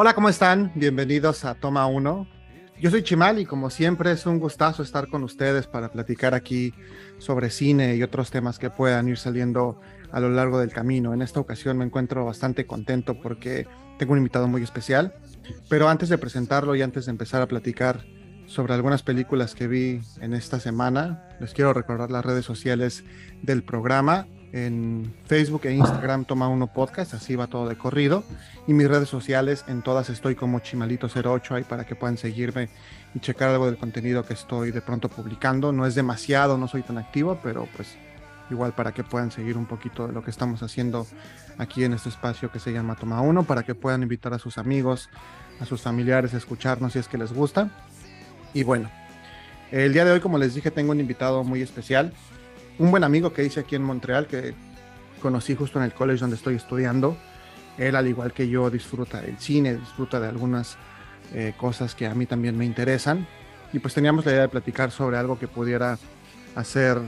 Hola, ¿cómo están? Bienvenidos a Toma 1. Yo soy Chimal y como siempre es un gustazo estar con ustedes para platicar aquí sobre cine y otros temas que puedan ir saliendo a lo largo del camino. En esta ocasión me encuentro bastante contento porque tengo un invitado muy especial. Pero antes de presentarlo y antes de empezar a platicar sobre algunas películas que vi en esta semana, les quiero recordar las redes sociales del programa en Facebook e Instagram Toma Uno Podcast, así va todo de corrido. Y mis redes sociales, en todas estoy como Chimalito08 ahí para que puedan seguirme y checar algo del contenido que estoy de pronto publicando. No es demasiado, no soy tan activo, pero pues igual para que puedan seguir un poquito de lo que estamos haciendo aquí en este espacio que se llama Toma Uno, para que puedan invitar a sus amigos, a sus familiares a escucharnos si es que les gusta. Y bueno, el día de hoy, como les dije, tengo un invitado muy especial un buen amigo que hice aquí en Montreal, que conocí justo en el college donde estoy estudiando. Él, al igual que yo, disfruta del cine, disfruta de algunas eh, cosas que a mí también me interesan. Y pues teníamos la idea de platicar sobre algo que pudiera hacer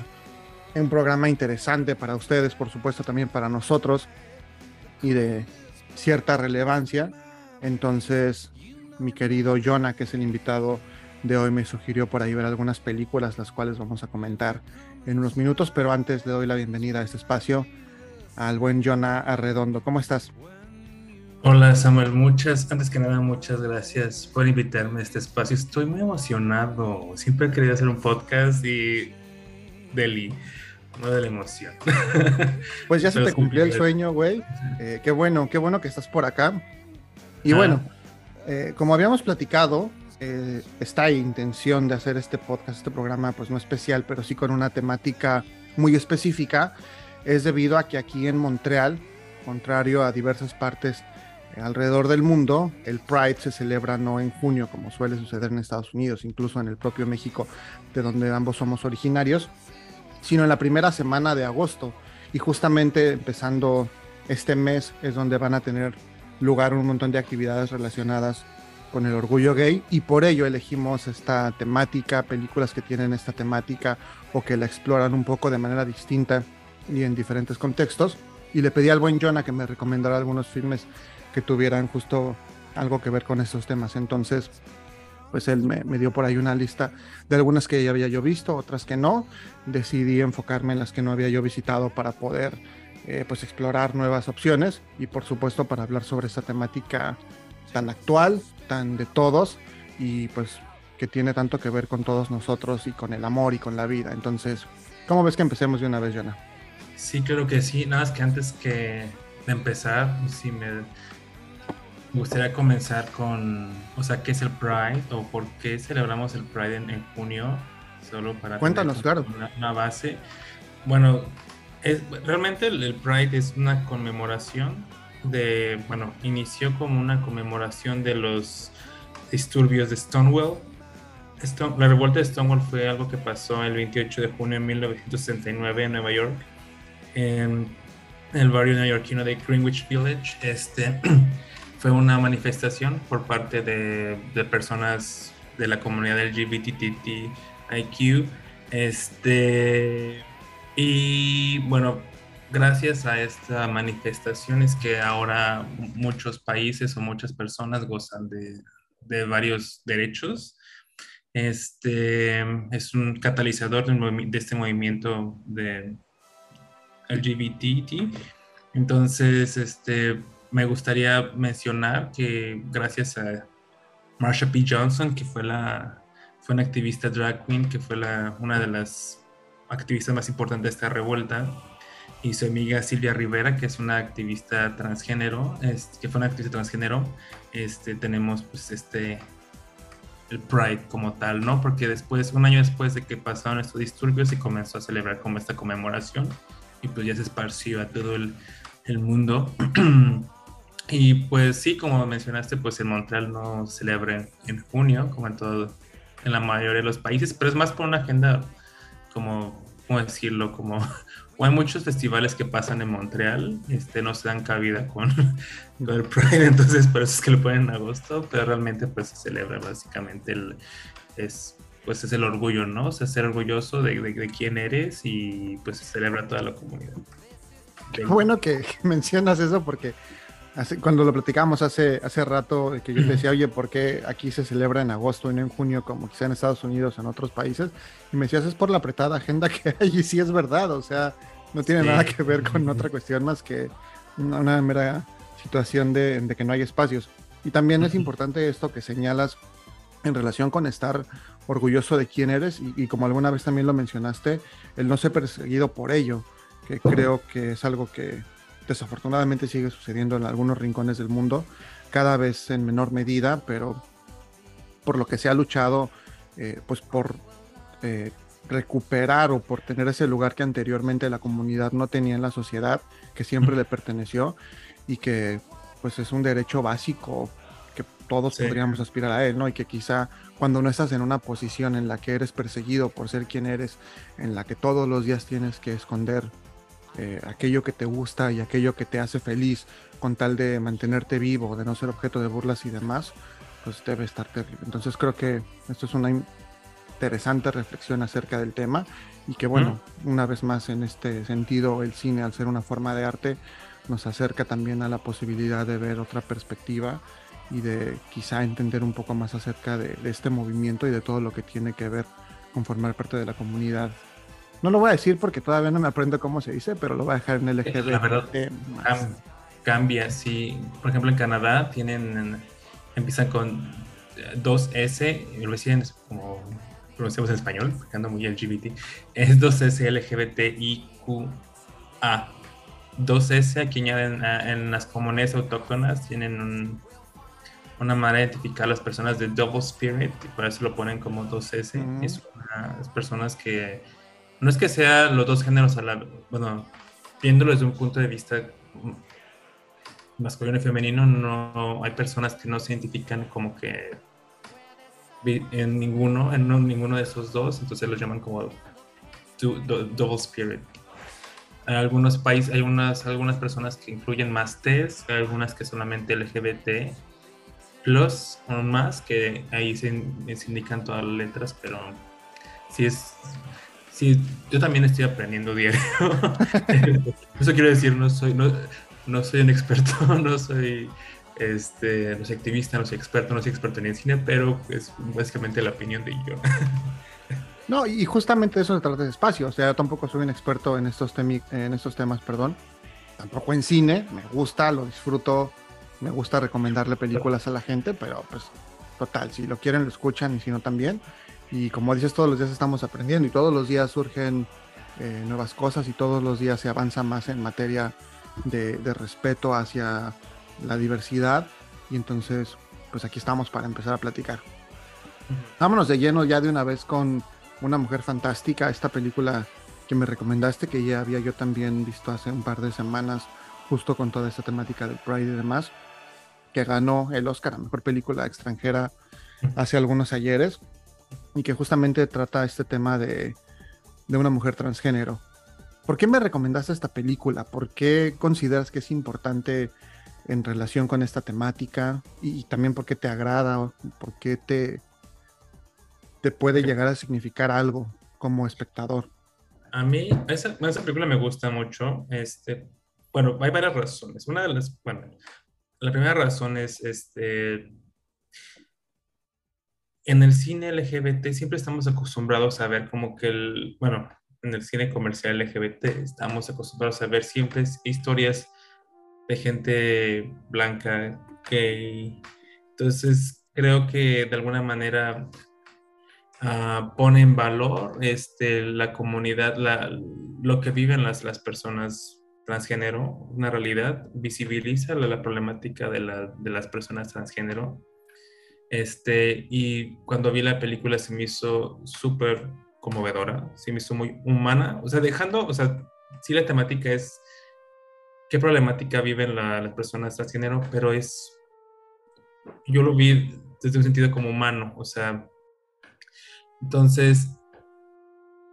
un programa interesante para ustedes, por supuesto también para nosotros, y de cierta relevancia. Entonces, mi querido Jonah, que es el invitado de hoy, me sugirió por ahí ver algunas películas, las cuales vamos a comentar en unos minutos, pero antes le doy la bienvenida a este espacio al buen Jonah Arredondo. ¿Cómo estás? Hola Samuel, muchas, antes que nada, muchas gracias por invitarme a este espacio. Estoy muy emocionado. Siempre he querido hacer un podcast y Deli, no de la emoción. Pues ya se te cumplió el sueño, güey. Eh, qué bueno, qué bueno que estás por acá. Y bueno, eh, como habíamos platicado, eh, esta intención de hacer este podcast, este programa, pues no especial, pero sí con una temática muy específica, es debido a que aquí en Montreal, contrario a diversas partes alrededor del mundo, el Pride se celebra no en junio, como suele suceder en Estados Unidos, incluso en el propio México, de donde ambos somos originarios, sino en la primera semana de agosto. Y justamente empezando este mes es donde van a tener lugar un montón de actividades relacionadas con el orgullo gay y por ello elegimos esta temática, películas que tienen esta temática o que la exploran un poco de manera distinta y en diferentes contextos. Y le pedí al buen Jonah que me recomendara algunos filmes que tuvieran justo algo que ver con estos temas. Entonces, pues él me, dio por ahí una lista de algunas que ya había yo visto, otras que no. Decidí enfocarme en las que no había yo visitado para poder eh, pues explorar nuevas opciones y por supuesto para hablar sobre esta temática tan actual, tan de todos y pues que tiene tanto que ver con todos nosotros y con el amor y con la vida. Entonces, ¿cómo ves que empecemos de una vez, Jonah? Sí, creo que sí. Nada más que antes que de empezar, sí me gustaría comenzar con, o sea, ¿qué es el Pride o por qué celebramos el Pride en, junio? Solo para Cuéntanos, claro. Una, base. Bueno, es, realmente el Pride es una conmemoración de, bueno, inició como una conmemoración de los disturbios de Stonewall. la revuelta de Stonewall fue algo que pasó el 28 de junio de 1969 en Nueva York, en el barrio neoyorquino de Greenwich Village. Este fue una manifestación por parte de, de personas de la comunidad LGBTIQ. Este, y bueno, gracias a esta manifestación es que ahora muchos países o muchas personas gozan de, de varios derechos. Este es un catalizador de, de este movimiento de LGBT. Entonces, este, me gustaría mencionar que gracias a Marsha P. Johnson, que fue, la, fue una activista drag queen, que fue la, una de las activistas más importantes de esta revuelta, y su amiga Silvia Rivera, que es una activista transgénero, que fue una activista transgénero, este, tenemos pues este, el Pride como tal, ¿no? Porque después, un año después de que pasaron estos disturbios, se comenzó a celebrar como esta conmemoración y pues ya se esparció a todo el, el mundo. y pues sí, como mencionaste, pues en Montreal no se celebra en, junio, como en todo, en la mayoría de los países, pero es más por una agenda como, ¿cómo decirlo? Como hay muchos festivales que pasan en Montreal, este, no se dan cabida con, el Pride, entonces por eso es que lo ponen en agosto, pero realmente pues se celebra básicamente el, es, pues es el orgullo, ¿no? O sea, ser orgulloso de, de, quién eres y pues se celebra toda la comunidad. Qué bueno que mencionas eso porque cuando lo platicamos hace, hace rato, que yo te decía, oye, ¿por qué aquí se celebra en agosto y no en junio, como quizá en Estados Unidos o en otros países? Y me decías, es por la apretada agenda que hay, y sí es verdad, o sea, no tiene nada que ver con otra cuestión más que una, mera situación de, de, que no hay espacios. Y también es importante esto que señalas en relación con estar orgulloso de quién eres y, y como alguna vez también lo mencionaste, el no ser perseguido por ello, que creo que es algo que desafortunadamente sigue sucediendo en algunos rincones del mundo, cada vez en menor medida, pero por lo que se ha luchado, eh, pues por eh, recuperar o por tener ese lugar que anteriormente la comunidad no tenía en la sociedad, que siempre le perteneció y que pues es un derecho básico que todos podríamos aspirar a él, ¿no? Y que quizá cuando no estás en una posición en la que eres perseguido por ser quien eres, en la que todos los días tienes que esconder eh, aquello que te gusta y aquello que te hace feliz con tal de mantenerte vivo, de no ser objeto de burlas y demás, pues debe estar terrible. Entonces creo que esto es una interesante reflexión acerca del tema y que bueno, una vez más en este sentido el cine al ser una forma de arte nos acerca también a la posibilidad de ver otra perspectiva y de quizá entender un poco más acerca de, de este movimiento y de todo lo que tiene que ver con formar parte de la comunidad no lo voy a decir porque todavía no me aprendo cómo se dice, pero lo voy a dejar en LGBT. La verdad, cambia, sí. Por ejemplo, en Canadá tienen, empiezan con 2S, y lo decían como pronunciamos en español, porque ando muy LGBT, es 2S LGBTIQA. 2S, aquí añaden en las comunidades autóctonas, tienen una manera de identificar a las personas de Double Spirit, y por eso lo ponen como 2S. Es unas personas que no es que sea los dos géneros a la bueno, viéndolo desde un punto de vista masculino y femenino, no hay personas que no se identifican como que en ninguno, en ninguno de esos dos, entonces los llaman como double spirit. En algunos países hay unas, algunas personas que incluyen más T's, algunas que solamente LGBT plus o más, que ahí se, se indican todas las letras, pero sí es Sí, yo también estoy aprendiendo diario. Eso quiero decir, no soy, no, no soy un experto, no soy, este, no soy activista, no soy experto, no soy experto en el cine, pero es básicamente la opinión de yo. No, y justamente eso se trata de espacio. O sea, tampoco soy un experto en estos, en estos temas, perdón. Tampoco en cine, me gusta, lo disfruto, me gusta recomendarle películas a la gente, pero pues total, si lo quieren lo escuchan y si no también. Y como dices, todos los días estamos aprendiendo y todos los días surgen eh, nuevas cosas y todos los días se avanza más en materia de, respeto hacia la diversidad. Y entonces, pues aquí estamos para empezar a platicar. Vámonos de lleno ya de una vez con Una Mujer Fantástica, esta película que me recomendaste, que ya había yo también visto hace un par de semanas, justo con toda esta temática del Pride y demás, que ganó el Oscar a Mejor Película Extranjera hace algunos ayeres y que justamente trata este tema de, una mujer transgénero. ¿Por qué me recomendaste esta película? ¿Por qué consideras que es importante en relación con esta temática? Y, también por qué te agrada, por qué te, te puede llegar a significar algo como espectador. A mí, esa, esa película me gusta mucho. Este, bueno, hay varias razones. Una de las, bueno, la primera razón es este, en el cine LGBT siempre estamos acostumbrados a ver como que el, bueno, en el cine comercial LGBT estamos acostumbrados a ver siempre historias de gente blanca, gay. Entonces creo que de alguna manera uh, pone en valor este, la comunidad, la, lo que viven las, las personas transgénero, una realidad, visibiliza la, la problemática de, la, de las personas transgénero este, y cuando vi la película se me hizo súper conmovedora, se me hizo muy humana, o sea, dejando, o sea, sí la temática es qué problemática viven las personas transgénero, pero es, yo lo vi desde un sentido como humano, o sea, entonces,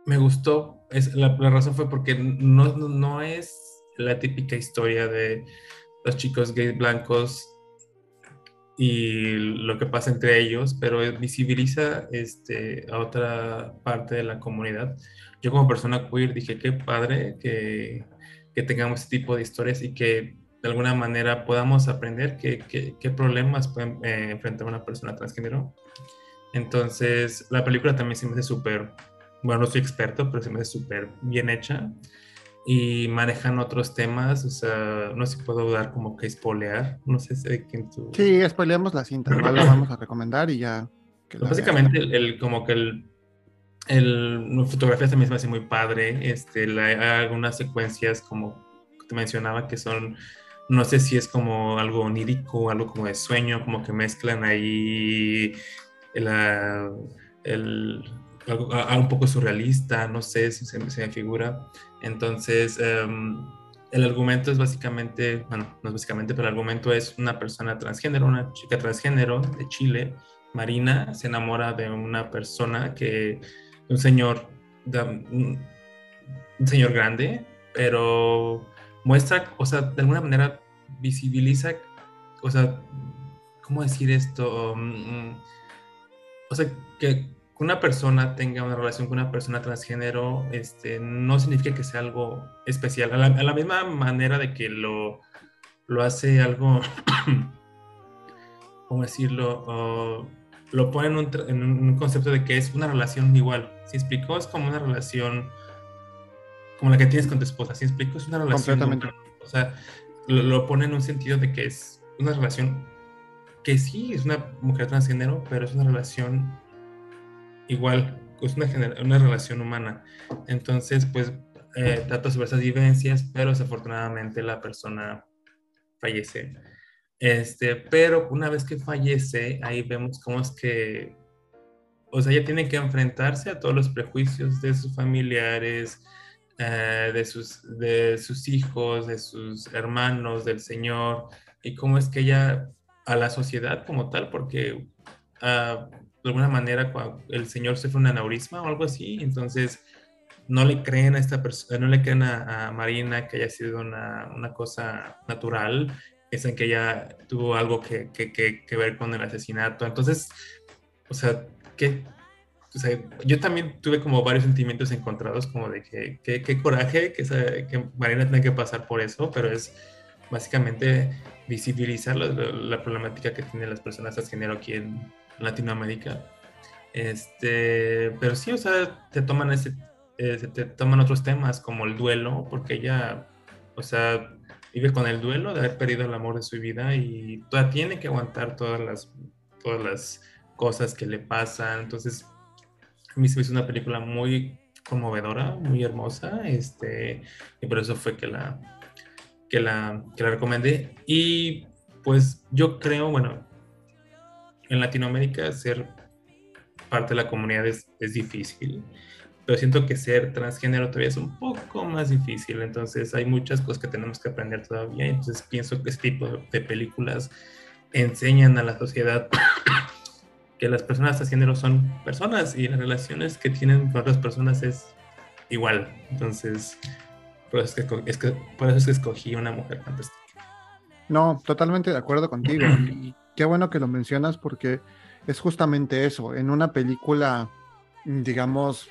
me gustó, es, la, la razón fue porque no, no es la típica historia de los chicos gays blancos y lo que pasa entre ellos, pero visibiliza este, a otra parte de la comunidad. Yo como persona queer dije, qué padre que, que tengamos este tipo de historias y que de alguna manera podamos aprender qué, qué, problemas pueden eh, enfrentar una persona transgénero. Entonces, la película también se me hace súper, bueno, no soy experto, pero se me hace súper bien hecha y manejan otros temas, o sea, no sé si puedo dar como que spoilear, no sé si quién tú... Sí, spoileamos la cinta, igual la vamos a recomendar y ya... básicamente, el, como que el, el, fotografía también se me hace muy padre, este, la, hay algunas secuencias como te mencionaba que son, no sé si es como algo onírico, algo como de sueño, como que mezclan ahí la, el, algo, un poco surrealista, no sé si se, me figura. Entonces, em, el argumento es básicamente, bueno, no es básicamente, pero el argumento es una persona transgénero, una chica transgénero de Chile, Marina, se enamora de una persona que, un señor, un, señor grande, pero muestra, o sea, de alguna manera visibiliza, o sea, ¿cómo decir esto? Mm, mm, o sea, que una persona tenga una relación con una persona transgénero este, no significa que sea algo especial. A la, misma manera de que lo, lo hace algo, ¿cómo decirlo? lo pone en un, concepto de que es una relación igual. ¿Sí explicó? Es como una relación como la que tienes con tu esposa. ¿Sí explico? Es una relación. Completamente. O sea, lo, lo pone en un sentido de que es una relación que sí es una mujer transgénero, pero es una relación igual, es una, una relación humana. Entonces, pues eh, trata sobre esas vivencias, pero desafortunadamente la persona fallece. Este, pero una vez que fallece, ahí vemos cómo es que, o sea, ella tiene que enfrentarse a todos los prejuicios de sus familiares, eh, de, sus, de sus hijos, de sus hermanos, del Señor, y cómo es que ella, a la sociedad como tal, porque uh, de alguna manera el señor se fue un aneurisma o algo así, entonces no le creen a esta persona, no le creen a, Marina que haya sido una, una cosa natural, piensan que ella tuvo algo que, que, que, ver con el asesinato, entonces, o sea, que o sea, yo también tuve como varios sentimientos encontrados, como de que qué coraje que, que Marina tenga que pasar por eso, pero es básicamente visibilizar la, la problemática que tienen las personas transgénero aquí en, Latinoamérica. Este, pero sí, o sea, te toman ese, eh, te toman otros temas como el duelo, porque ella, o sea, vive con el duelo de haber perdido el amor de su vida y todavía tiene que aguantar todas las, todas las cosas que le pasan. Entonces, a mí se me hizo una película muy conmovedora, muy hermosa, este, y por eso fue que la, que la, que la recomendé. Y pues yo creo, bueno, en Latinoamérica ser parte de la comunidad es, difícil, pero siento que ser transgénero todavía es un poco más difícil, entonces hay muchas cosas que tenemos que aprender todavía, entonces pienso que este tipo de películas enseñan a la sociedad que las personas transgénero son personas y las relaciones que tienen con otras personas es igual, entonces por eso es que, por eso es que escogí una mujer fantástica. No, totalmente de acuerdo contigo. qué bueno que lo mencionas porque es justamente eso. En una película, digamos,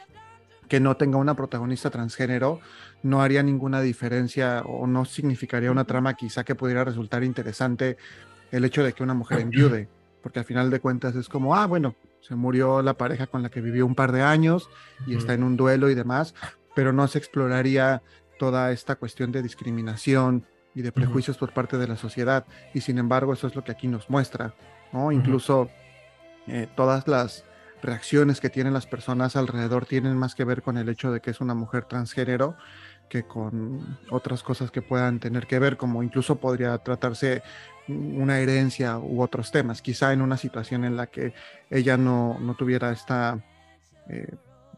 que no tenga una protagonista transgénero, no haría ninguna diferencia o no significaría una trama quizá que pudiera resultar interesante el hecho de que una mujer enviude, porque al final de cuentas es como, ah, bueno, se murió la pareja con la que vivió un par de años y está en un duelo y demás, pero no se exploraría toda esta cuestión de discriminación, y de prejuicios por parte de la sociedad. Y sin embargo, eso es lo que aquí nos muestra, ¿no? Incluso eh, todas las reacciones que tienen las personas alrededor tienen más que ver con el hecho de que es una mujer transgénero que con otras cosas que puedan tener que ver, como incluso podría tratarse una herencia u otros temas, quizá en una situación en la que ella no, no tuviera esta... Eh,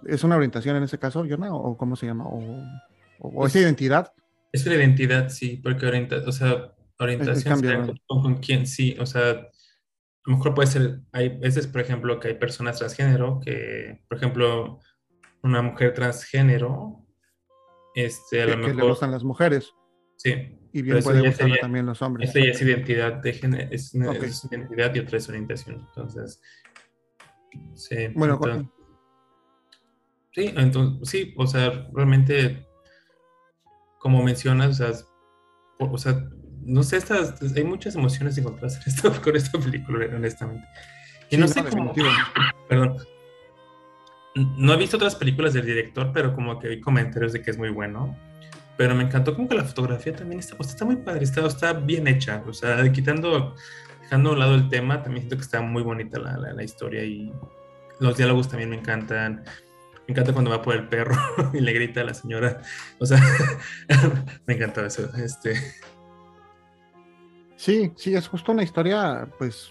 ¿Es una orientación en ese caso, Yona? ¿O cómo se llama? ¿O, o, esa identidad? Es una identidad, sí, porque orienta, o sea, orientación con, quién, sí, o sea, a lo mejor puede ser, hay veces, por ejemplo, que hay personas transgénero que, por ejemplo, una mujer transgénero, este, a lo mejor... Que le gustan las mujeres. Sí. Y bien puede gustarle también los hombres. Esta ya es identidad de género, es, identidad y otra es orientación, entonces... Sí, bueno, sí, entonces, sí, o sea, realmente como mencionas, o sea, no sé, estas, hay muchas emociones encontradas con esta película, honestamente. Y no sé cómo, perdón, no he visto otras películas del director, pero como que hay comentarios de que es muy bueno. Pero me encantó como que la fotografía también está, está muy padre, está, está bien hecha. O sea, quitando, dejando a un lado el tema, también siento que está muy bonita la, la, historia y los diálogos también me encantan. Me encanta cuando va por el perro y le grita a la señora. O sea, me encantó eso. Este. Sí, sí, es justo una historia, pues,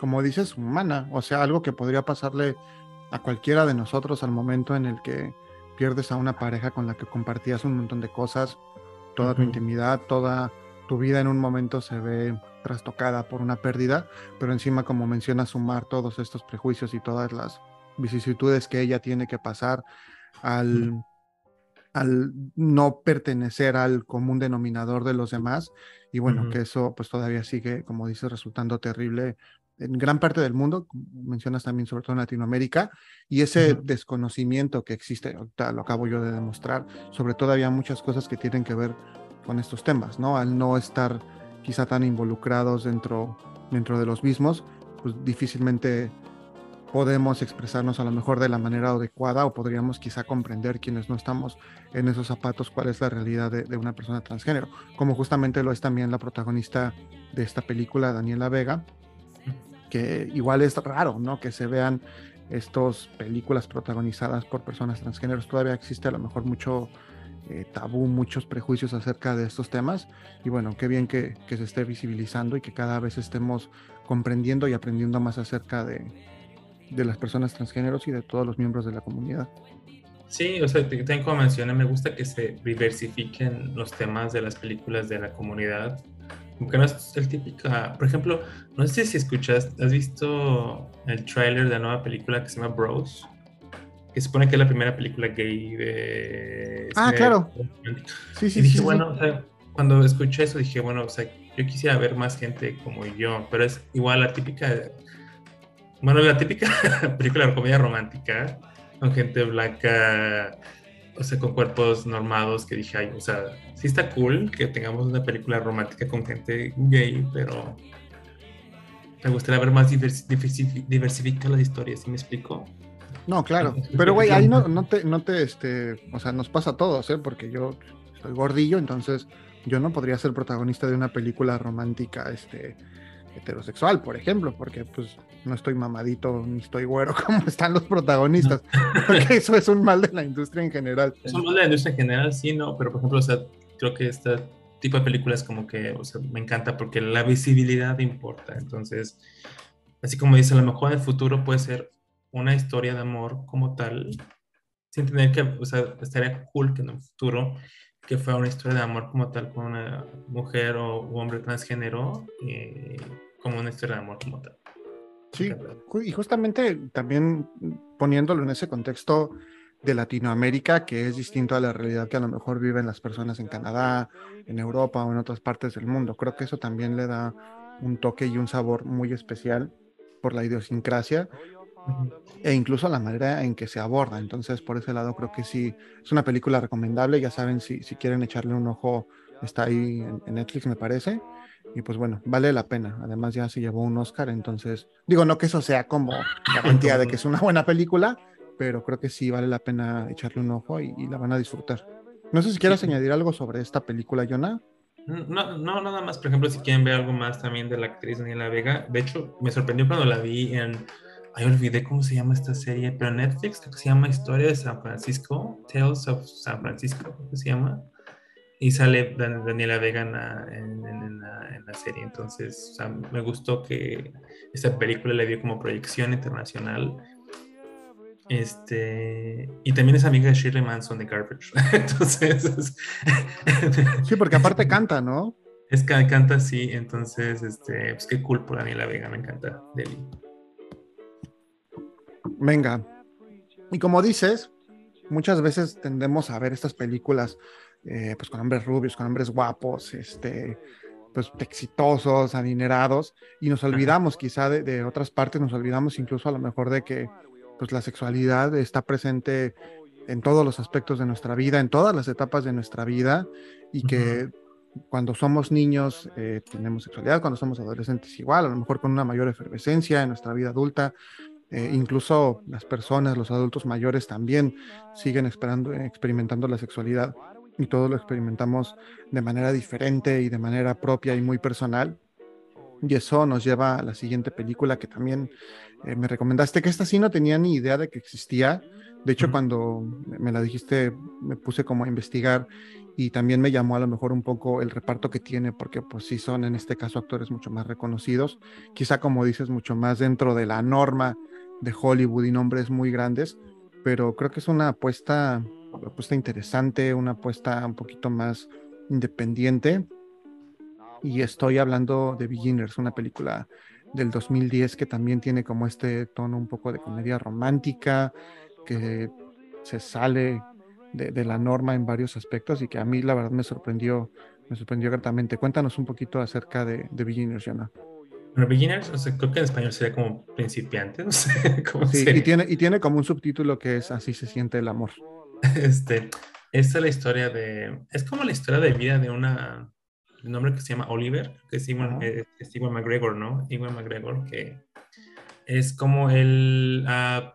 como dices, humana. O sea, algo que podría pasarle a cualquiera de nosotros al momento en el que pierdes a una pareja con la que compartías un montón de cosas, toda tu intimidad, toda tu vida en un momento se ve trastocada por una pérdida, pero encima, como menciona, sumar todos estos prejuicios y todas las vicisitudes que ella tiene que pasar al, al no pertenecer al común denominador de los demás, y bueno, que eso pues todavía sigue, como dices, resultando terrible en gran parte del mundo, mencionas también sobre todo en Latinoamérica, y ese desconocimiento que existe, lo acabo yo de demostrar, sobre todo había muchas cosas que tienen que ver con estos temas, ¿no? Al no estar quizá tan involucrados dentro, dentro de los mismos, pues difícilmente podemos expresarnos a lo mejor de la manera adecuada o podríamos quizá comprender quienes no estamos en esos zapatos cuál es la realidad de, una persona transgénero, como justamente lo es también la protagonista de esta película, Daniela Vega, que igual es raro, ¿no? Que se vean estas películas protagonizadas por personas transgéneros. Todavía existe a lo mejor mucho eh, tabú, muchos prejuicios acerca de estos temas. Y bueno, qué bien que, se esté visibilizando y que cada vez estemos comprendiendo y aprendiendo más acerca de, de las personas transgéneros y de todos los miembros de la comunidad. Sí, o sea, tengo como mencioné, me gusta que se diversifiquen los temas de las películas de la comunidad como que no es el típico. Por ejemplo, no sé si escuchas, ¿has visto el tráiler de la nueva película que se llama Bros? Que se supone que es la primera película gay de. Ah, claro. Sí, sí, y dije, bueno, O sea, cuando escuché eso dije, bueno, o sea, yo quisiera ver más gente como yo, pero es igual la típica. Bueno, la típica película de comedia romántica con gente blanca o sea, con cuerpos normados que dije, ay, o sea, sí está cool que tengamos una película romántica con gente gay, pero me gustaría ver más diversificada la historia, ¿sí me explico? No, claro, pero güey, ahí no, no te, no te, este, o sea, nos pasa a todos, ¿eh? Porque yo soy gordillo, entonces yo no podría ser protagonista de una película romántica, este, heterosexual, por ejemplo, porque pues no estoy mamadito ni estoy güero como están los protagonistas, porque eso es un mal de la industria en general. Es un mal de la industria en general, sí, no, pero por ejemplo, o sea, creo que este tipo de películas como que, o sea, me encanta porque la visibilidad importa, entonces, así como dice, a lo mejor en el futuro puede ser una historia de amor como tal, sin tener que, o sea, estaría cool que en un futuro que fuera una historia de amor como tal con una mujer o hombre transgénero, eh, como una historia de amor como tal. Sí, y justamente también poniéndolo en ese contexto de Latinoamérica, que es distinto a la realidad que a lo mejor viven las personas en Canadá, en Europa o en otras partes del mundo. Creo que eso también le da un toque y un sabor muy especial por la idiosincrasia e incluso la manera en que se aborda. Entonces, por ese lado, creo que sí, es una película recomendable. Ya saben, si, si quieren echarle un ojo, está ahí en Netflix, me parece. Y pues bueno, vale la pena. Además ya se llevó un Oscar, entonces digo, no que eso sea como garantía de que es una buena película, pero creo que sí vale la pena echarle un ojo y, la van a disfrutar. No sé si quieras añadir algo sobre esta película, Jonah. No, no, nada más. Por ejemplo, si quieren ver algo más también de la actriz Daniela Vega. De hecho, me sorprendió cuando la vi en. Ay, olvidé cómo se llama esta serie, pero Netflix, creo que se llama Historia de San Francisco, Tales of San Francisco, creo que se llama y sale Daniela Vega en, la, serie. Entonces, me gustó que esta película le dio como proyección internacional. Este, y también es amiga de Shirley Manson de Garbage. Entonces, sí, porque aparte canta, ¿no? Es que canta, sí. Entonces, este, pues qué cool por Daniela Vega, me encanta. Deli. Venga. Y como dices, muchas veces tendemos a ver estas películas eh, pues con hombres rubios, con hombres guapos, este, pues exitosos, adinerados, y nos olvidamos quizá de, otras partes, nos olvidamos incluso a lo mejor de que pues la sexualidad está presente en todos los aspectos de nuestra vida, en todas las etapas de nuestra vida, y que cuando somos niños eh, tenemos sexualidad, cuando somos adolescentes igual, a lo mejor con una mayor efervescencia en nuestra vida adulta. Eh, incluso las personas, los adultos mayores también siguen esperando, experimentando la sexualidad y todos lo experimentamos de manera diferente y de manera propia y muy personal. Y eso nos lleva a la siguiente película que también eh, me recomendaste, que esta sí no tenía ni idea de que existía. De hecho, cuando me la dijiste, me puse como a investigar y también me llamó a lo mejor un poco el reparto que tiene, porque pues sí son en este caso actores mucho más reconocidos, quizá como dices, mucho más dentro de la norma de Hollywood y nombres muy grandes, pero creo que es una apuesta, una apuesta interesante, una apuesta un poquito más independiente. Y estoy hablando de Beginners, una película del 2010 que también tiene como este tono un poco de comedia romántica, que se sale de, la norma en varios aspectos y que a mí la verdad me sorprendió, me sorprendió gratamente. Cuéntanos un poquito acerca de, de Beginners, Yana. Bueno, beginners, o sea, creo que en español sería como principiante, no sé cómo sí, Y tiene, y tiene como un subtítulo que es Así se siente el amor. Este, esta es la historia de, es como la historia de vida de una, un hombre que se llama Oliver, que es Iwan, McGregor, ¿no? Iwan McGregor, que es como él, uh,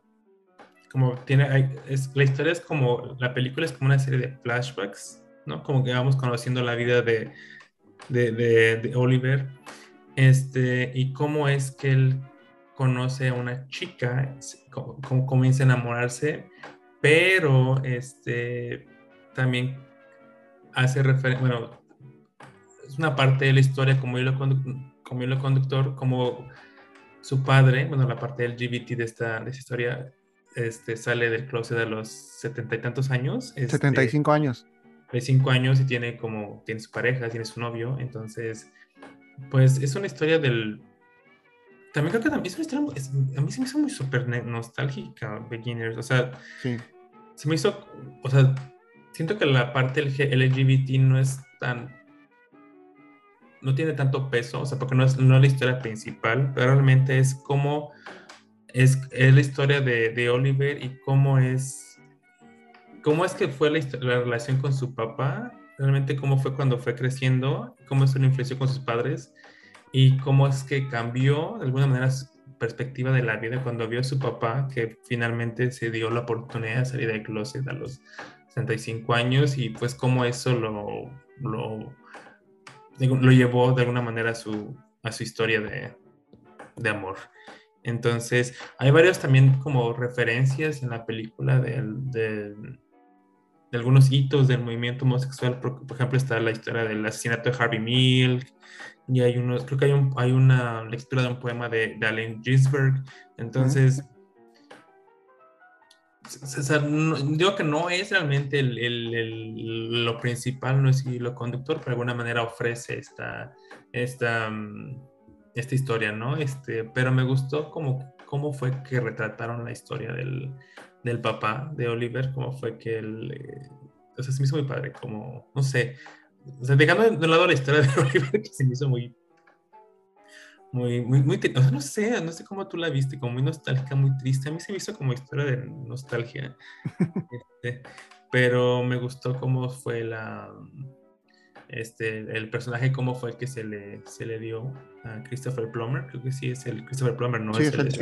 como tiene, es, la historia es como, la película es como una serie de flashbacks, ¿no? Como que vamos conociendo la vida de, de, de, de Oliver este, y cómo es que él conoce a una chica, comienza a enamorarse, pero este, también hace referencia, bueno, es una parte de la historia como hilo, como hilo conductor, como su padre, bueno, la parte del LGBT de esta, de esta historia, este, sale del closet a los setenta y tantos años. Este, 75 años. De cinco años y tiene como, tiene su pareja, tiene su novio, entonces pues es una historia del... También creo que también es una historia, a mí se me hizo muy súper nostálgica, Beginners, o sea, se me hizo, o sea, siento que la parte LGBT no es tan, no tiene tanto peso, o sea, porque no es, no la historia principal, pero realmente es como, es, es la historia de, de, Oliver y cómo es, cómo es que fue la, la relación con su papá realmente cómo fue cuando fue creciendo, cómo es una influencia con sus padres y cómo es que cambió de alguna manera su perspectiva de la vida cuando vio a su papá que finalmente se dio la oportunidad de salir del closet a los 65 años y pues cómo eso lo, lo, lo llevó de alguna manera a su, a su historia de, de amor. Entonces, hay varios también como referencias en la película del, del de algunos hitos del movimiento homosexual. Por, ejemplo, está la historia del asesinato de Harvey Milk, y hay unos, creo que hay, un, hay una lectura de un poema de, de Allen Ginsberg. Entonces, digo que no es realmente el, el, lo principal, no es lo conductor, pero de alguna manera ofrece esta, esta, mm, esta historia, ¿no? Este, pero me gustó como cómo fue que retrataron la historia del, del papá de Oliver, cómo fue que él, eh, o sea, se me hizo muy padre, como, no sé, o sea, dejando de, lado la historia de Oliver, que se me hizo muy, muy, muy, muy, o sea, no sé, no sé cómo tú la viste, como muy nostálgica, muy triste, a mí se me hizo como historia de nostalgia, este, pero me gustó cómo fue la, este, el personaje, cómo fue el que se le, se le dio a Christopher Plummer, creo que sí es el Christopher Plummer, no es el, el,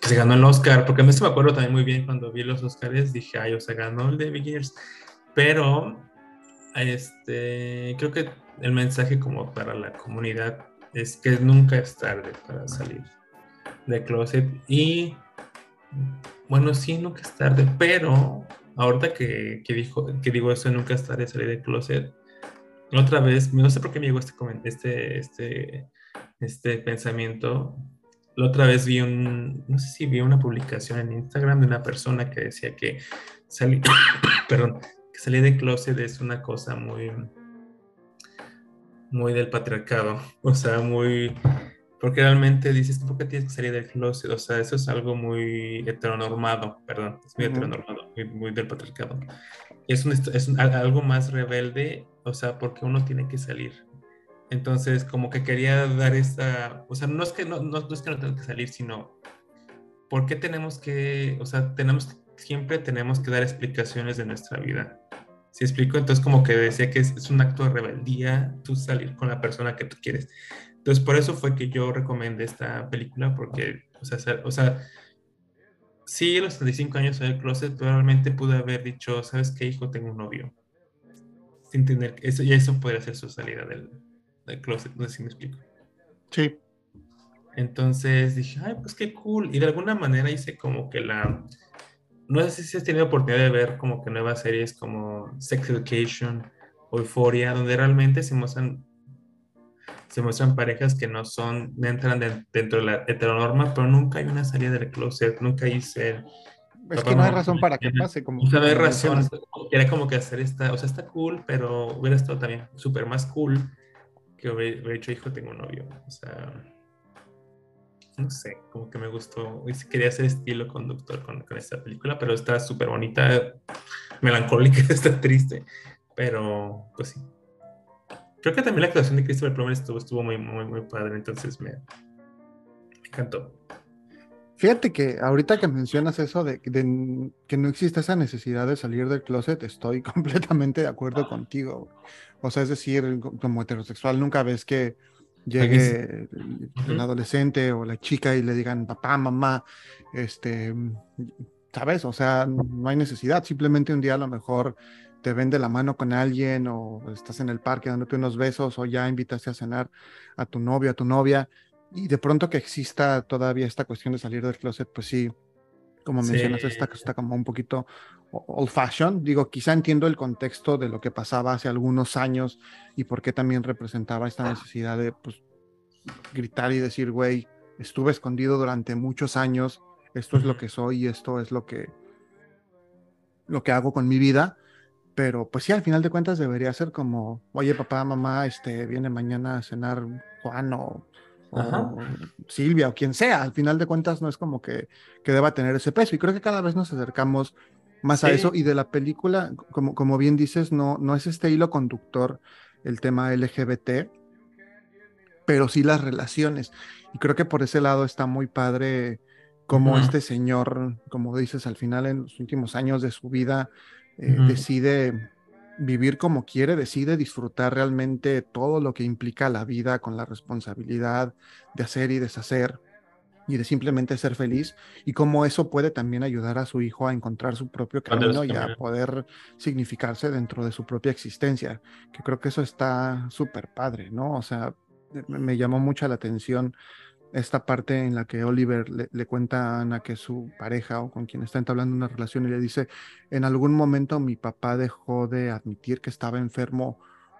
que se ganó el Oscar, porque a mí se me acuerdo también muy bien cuando vi los Oscars, dije, ay, o sea, ganó el de Beginners, pero este, creo que el mensaje como para la comunidad es que nunca es tarde para salir de closet y bueno, sí, nunca es tarde, pero ahorita que, que, dijo, que digo eso, nunca es tarde salir de closet, otra vez, no sé por qué me llegó este, este, este, este pensamiento, la otra vez vi un, no sé si vi una publicación en Instagram de una persona que decía que salir, perdón, que salir de closet es una cosa muy, muy del patriarcado, o sea, muy, porque realmente dices, ¿por qué tienes que salir del closet? O sea, eso es algo muy heteronormado, perdón, es muy heteronormado, muy, del patriarcado. Es, un, es algo más rebelde, o sea, porque uno tiene que salir. Entonces, como que quería dar esta, o sea, no es que no, no, es que no tenga que salir, sino, ¿por qué tenemos que, o sea, tenemos, siempre tenemos que dar explicaciones de nuestra vida? ¿Sí explico? Entonces como que decía que es, un acto de rebeldía tú salir con la persona que tú quieres. Entonces por eso fue que yo recomendé esta película porque, o sea, o sea sí, a los 35 años en el closet, pero realmente pude haber dicho, ¿sabes qué, hijo? Tengo un novio. Sin tener, eso, y eso podría ser su salida del, del closet, no sé si me explico. Sí. Entonces dije, ay, pues qué cool. Y de alguna manera hice como que la, no sé si has tenido oportunidad de ver como que nuevas series como Sex Education o Euphoria, donde realmente se muestran, se muestran parejas que no son, entran dentro de la heteronorma, pero nunca hay una salida del closet, nunca hice... Es que no hay razón para que pase. Como, o sea, no hay razón. Quería como que hacer esta, o sea, está cool, pero hubiera estado también súper más cool que hubiera, hecho hijo, tengo un novio. O sea, no sé, como que me gustó. Quería hacer estilo conductor con, con esta película, pero está súper bonita, melancólica, está triste, pero pues sí. Creo que también la actuación de Christopher Plummer estuvo, estuvo muy, muy, muy padre, entonces me, encantó. Fíjate que ahorita que mencionas eso de, de, que no existe esa necesidad de salir del closet, estoy completamente de acuerdo contigo. O sea, es decir, como heterosexual, nunca ves que llegue el, adolescente o la chica y le digan papá, mamá, este, ¿sabes? O sea, no hay necesidad, simplemente un día a lo mejor te vende la mano con alguien o estás en el parque dándote unos besos o ya invitaste a cenar a tu novio, a tu novia y de pronto que exista todavía esta cuestión de salir del closet, pues sí, como mencionas, está, está como un poquito old fashion. Digo, quizá entiendo el contexto de lo que pasaba hace algunos años y por qué también representaba esta necesidad de pues, gritar y decir, güey, estuve escondido durante muchos años, esto es lo que soy y esto es lo que, lo que hago con mi vida. Pero pues sí, al final de cuentas debería ser como, oye papá, mamá, este, viene mañana a cenar Juan o o Silvia o quien sea. Al final de cuentas no es como que, que, deba tener ese peso. Y creo que cada vez nos acercamos más a eso. Y de la película, como, como bien dices, no, no es este hilo conductor el tema LGBT, pero sí las relaciones. Y creo que por ese lado está muy padre como este señor, como dices, al final en los últimos años de su vida, eh, decide vivir como quiere, decide disfrutar realmente todo lo que implica la vida con la responsabilidad de hacer y deshacer y de simplemente ser feliz y cómo eso puede también ayudar a su hijo a encontrar su propio camino y a poder significarse dentro de su propia existencia, que creo que eso está súper padre, ¿no? O sea, me llamó mucho la atención esta parte en la que Oliver le, cuenta a Ana que su pareja o con quien está entablando una relación y le dice, en algún momento mi papá dejó de admitir que estaba enfermo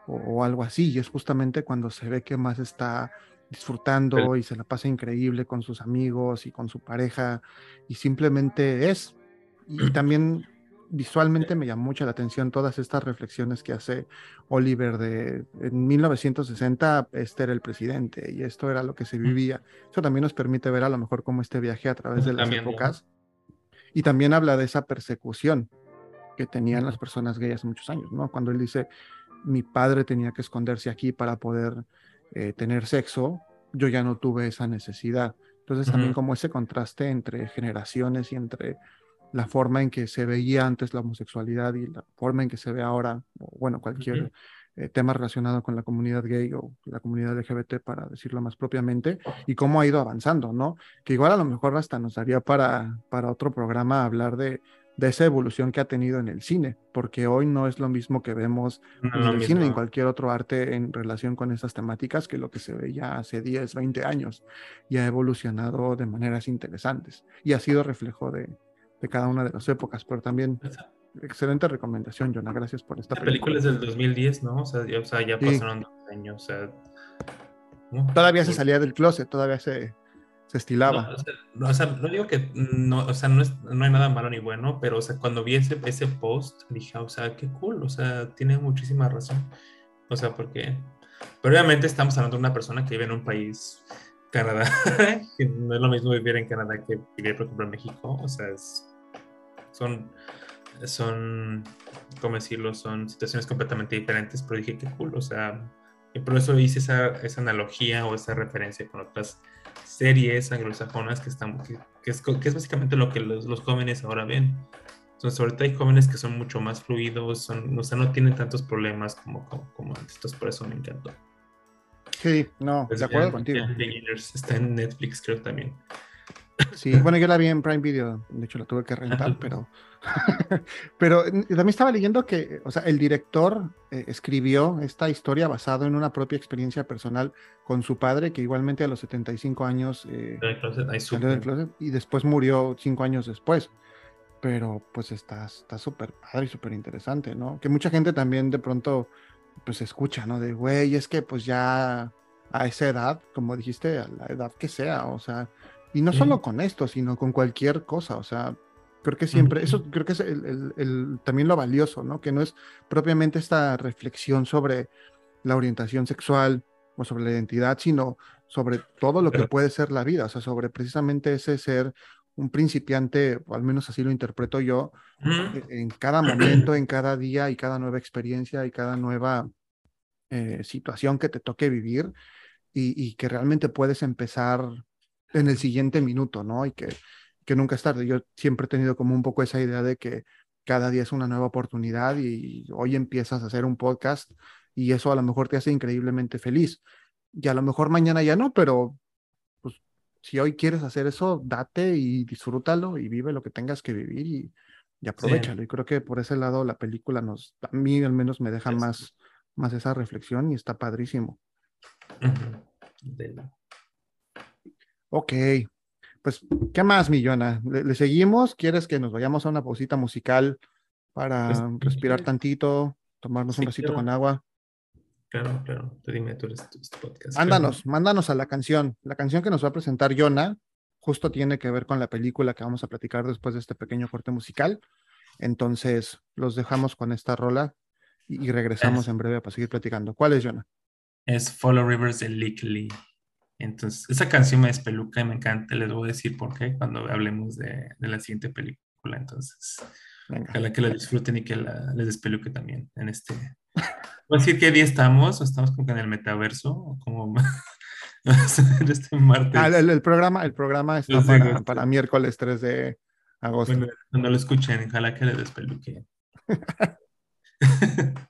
o, algo así, y es justamente cuando se ve que más está disfrutando y se la pasa increíble con sus amigos y con su pareja y simplemente es. Y también visualmente me llamó mucho la atención todas estas reflexiones que hace Oliver de en 1960 este era el presidente y esto era lo que se vivía. Eso también nos permite ver a lo mejor cómo este viaje a través de las épocas y también habla de esa persecución que tenían las personas gay hace muchos años, ¿no? Cuando él dice mi padre tenía que esconderse aquí para poder eh, tener sexo, yo ya no tuve esa necesidad. Entonces también como ese contraste entre generaciones y entre la forma en que se veía antes la homosexualidad y la forma en que se ve ahora, o bueno, cualquier eh, tema relacionado con la comunidad gay o la comunidad LGBT, para decirlo más propiamente, y cómo ha ido avanzando, ¿no? Que igual a lo mejor hasta nos daría para, para otro programa hablar de, de esa evolución que ha tenido en el cine, porque hoy no es lo mismo que vemos en el cine ni en cualquier otro arte en relación con esas temáticas que lo que se veía hace 10, 20 años y ha evolucionado de maneras interesantes y ha sido reflejo de, de cada una de las épocas, pero también excelente recomendación, Jonah, gracias por esta La película. es del 2010, ¿no? O sea, ya, pasaron dos años, o sea... Todavía se salía del closet, todavía se, se estilaba. No, o, sea, no, digo que no, o sea, no, es, no hay nada malo ni bueno, pero o sea, cuando vi ese, ese post, dije, o sea, qué cool, o sea, tiene muchísima razón. O sea, porque, pero obviamente estamos hablando de una persona que vive en un país Canadá, no es lo mismo vivir en Canadá que vivir, por ejemplo, en México. O sea, son, son, ¿cómo decirlo? Son situaciones completamente diferentes, pero dije, qué cool, o sea, y por eso hice esa, esa analogía o esa referencia con otras series anglosajonas que, están, que, es, que es básicamente lo que los, los jóvenes ahora ven. Entonces, ahorita hay jóvenes que son mucho más fluidos, son, o sea, no tienen tantos problemas como, como, antes. Entonces, por eso me encantó. Sí, no, de acuerdo contigo. está en Netflix, creo también. Sí, bueno, yo la vi en Prime Video, de hecho la tuve que rentar, pero, pero también estaba leyendo que, o sea, el director eh, escribió esta historia basado en una propia experiencia personal con su padre, que igualmente a los 75 años eh, salió del closet y después murió cinco años después. Pero pues está súper padre y súper interesante, ¿no? Que mucha gente también de pronto pues escucha, ¿no? De, güey, es que pues ya a esa edad, como dijiste, a la edad que sea, o sea, y no solo con esto, sino con cualquier cosa, o sea, creo que siempre, eso creo que es el, también lo valioso, ¿no? Que no es propiamente esta reflexión sobre la orientación sexual o sobre la identidad, sino sobre todo lo que puede ser la vida, o sea, sobre precisamente ese ser un principiante, o al menos así lo interpreto yo, e, en cada momento, en cada día y cada nueva experiencia y cada nueva eh, situación que te toque vivir y, y, que realmente puedes empezar en el siguiente minuto, ¿no? Y que, que nunca es tarde. Yo siempre he tenido como un poco esa idea de que cada día es una nueva oportunidad y hoy empiezas a hacer un podcast y eso a lo mejor te hace increíblemente feliz. Y a lo mejor mañana ya no, pero pues si hoy quieres hacer eso, date y disfrútalo y vive lo que tengas que vivir y, y aprovechalo. Y creo que por ese lado la película nos, a mí al menos me deja más, más esa reflexión y está padrísimo. Ok, pues, ¿qué más, Millona? ¿Le, seguimos? ¿Quieres que nos vayamos a una pausita musical para pues, respirar tantito, tomarnos un vasito con agua? Claro, claro. Tú dime, tú eres tu, podcast. Mándanos, mándanos a la canción. La canción que nos va a presentar Yona justo tiene que ver con la película que vamos a platicar después de este pequeño corte musical. Entonces, los dejamos con esta rola y, regresamos en breve para seguir platicando. ¿Cuál es, Yona? Es Follow Rivers de Lick Lee. Entonces, esa canción me despeluca y me encanta. Les voy a decir por qué cuando hablemos de, la siguiente película. Entonces, ojalá que la disfruten y que la, les despeluque también en este. Voy a decir qué día estamos, o estamos como en el metaverso, o como este martes. Ah, el, programa, el programa está para, para, miércoles 3 de agosto. Bueno, cuando lo escuchen, ojalá que le despeluque.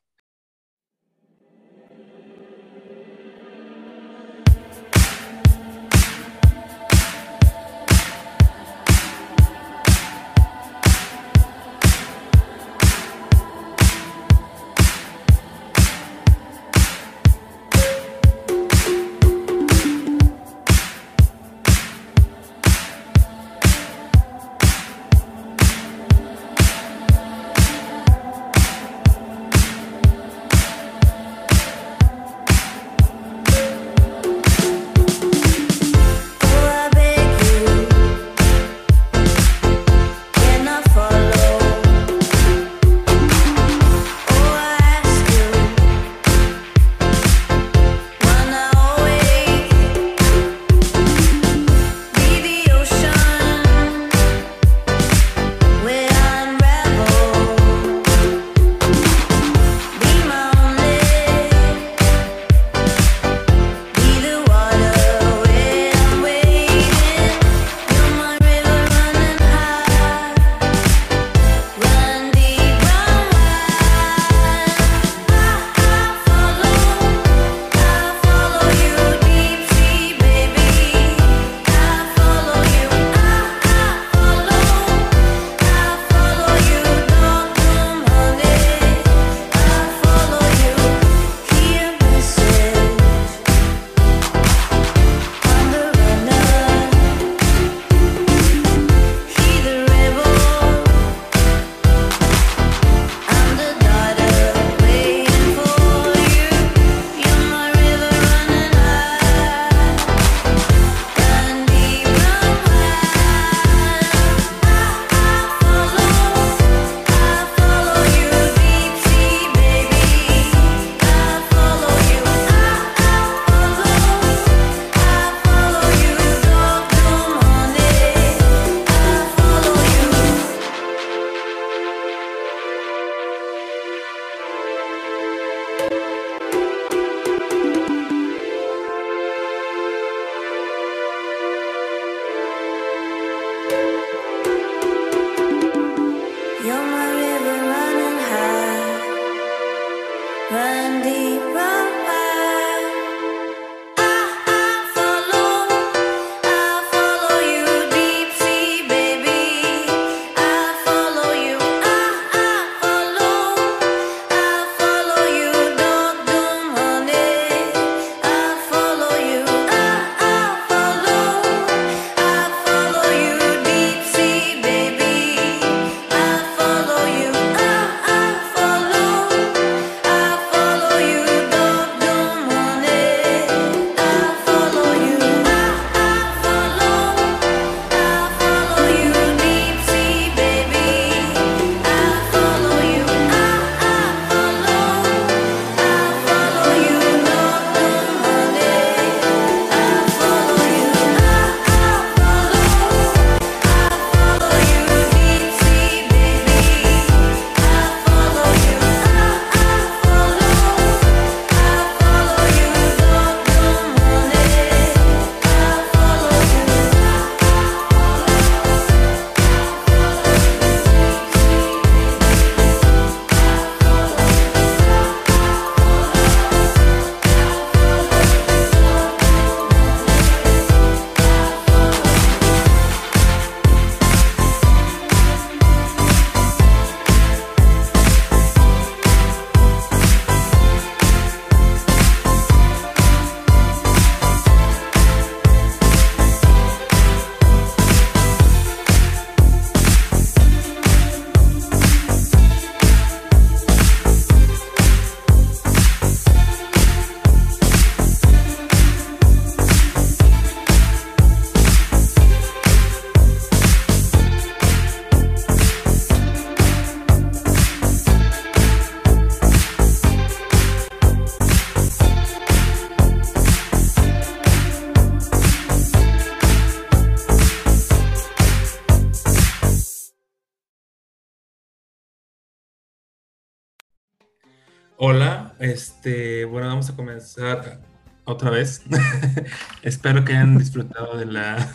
Hola, este, bueno, vamos a comenzar otra vez. Espero que hayan disfrutado de la,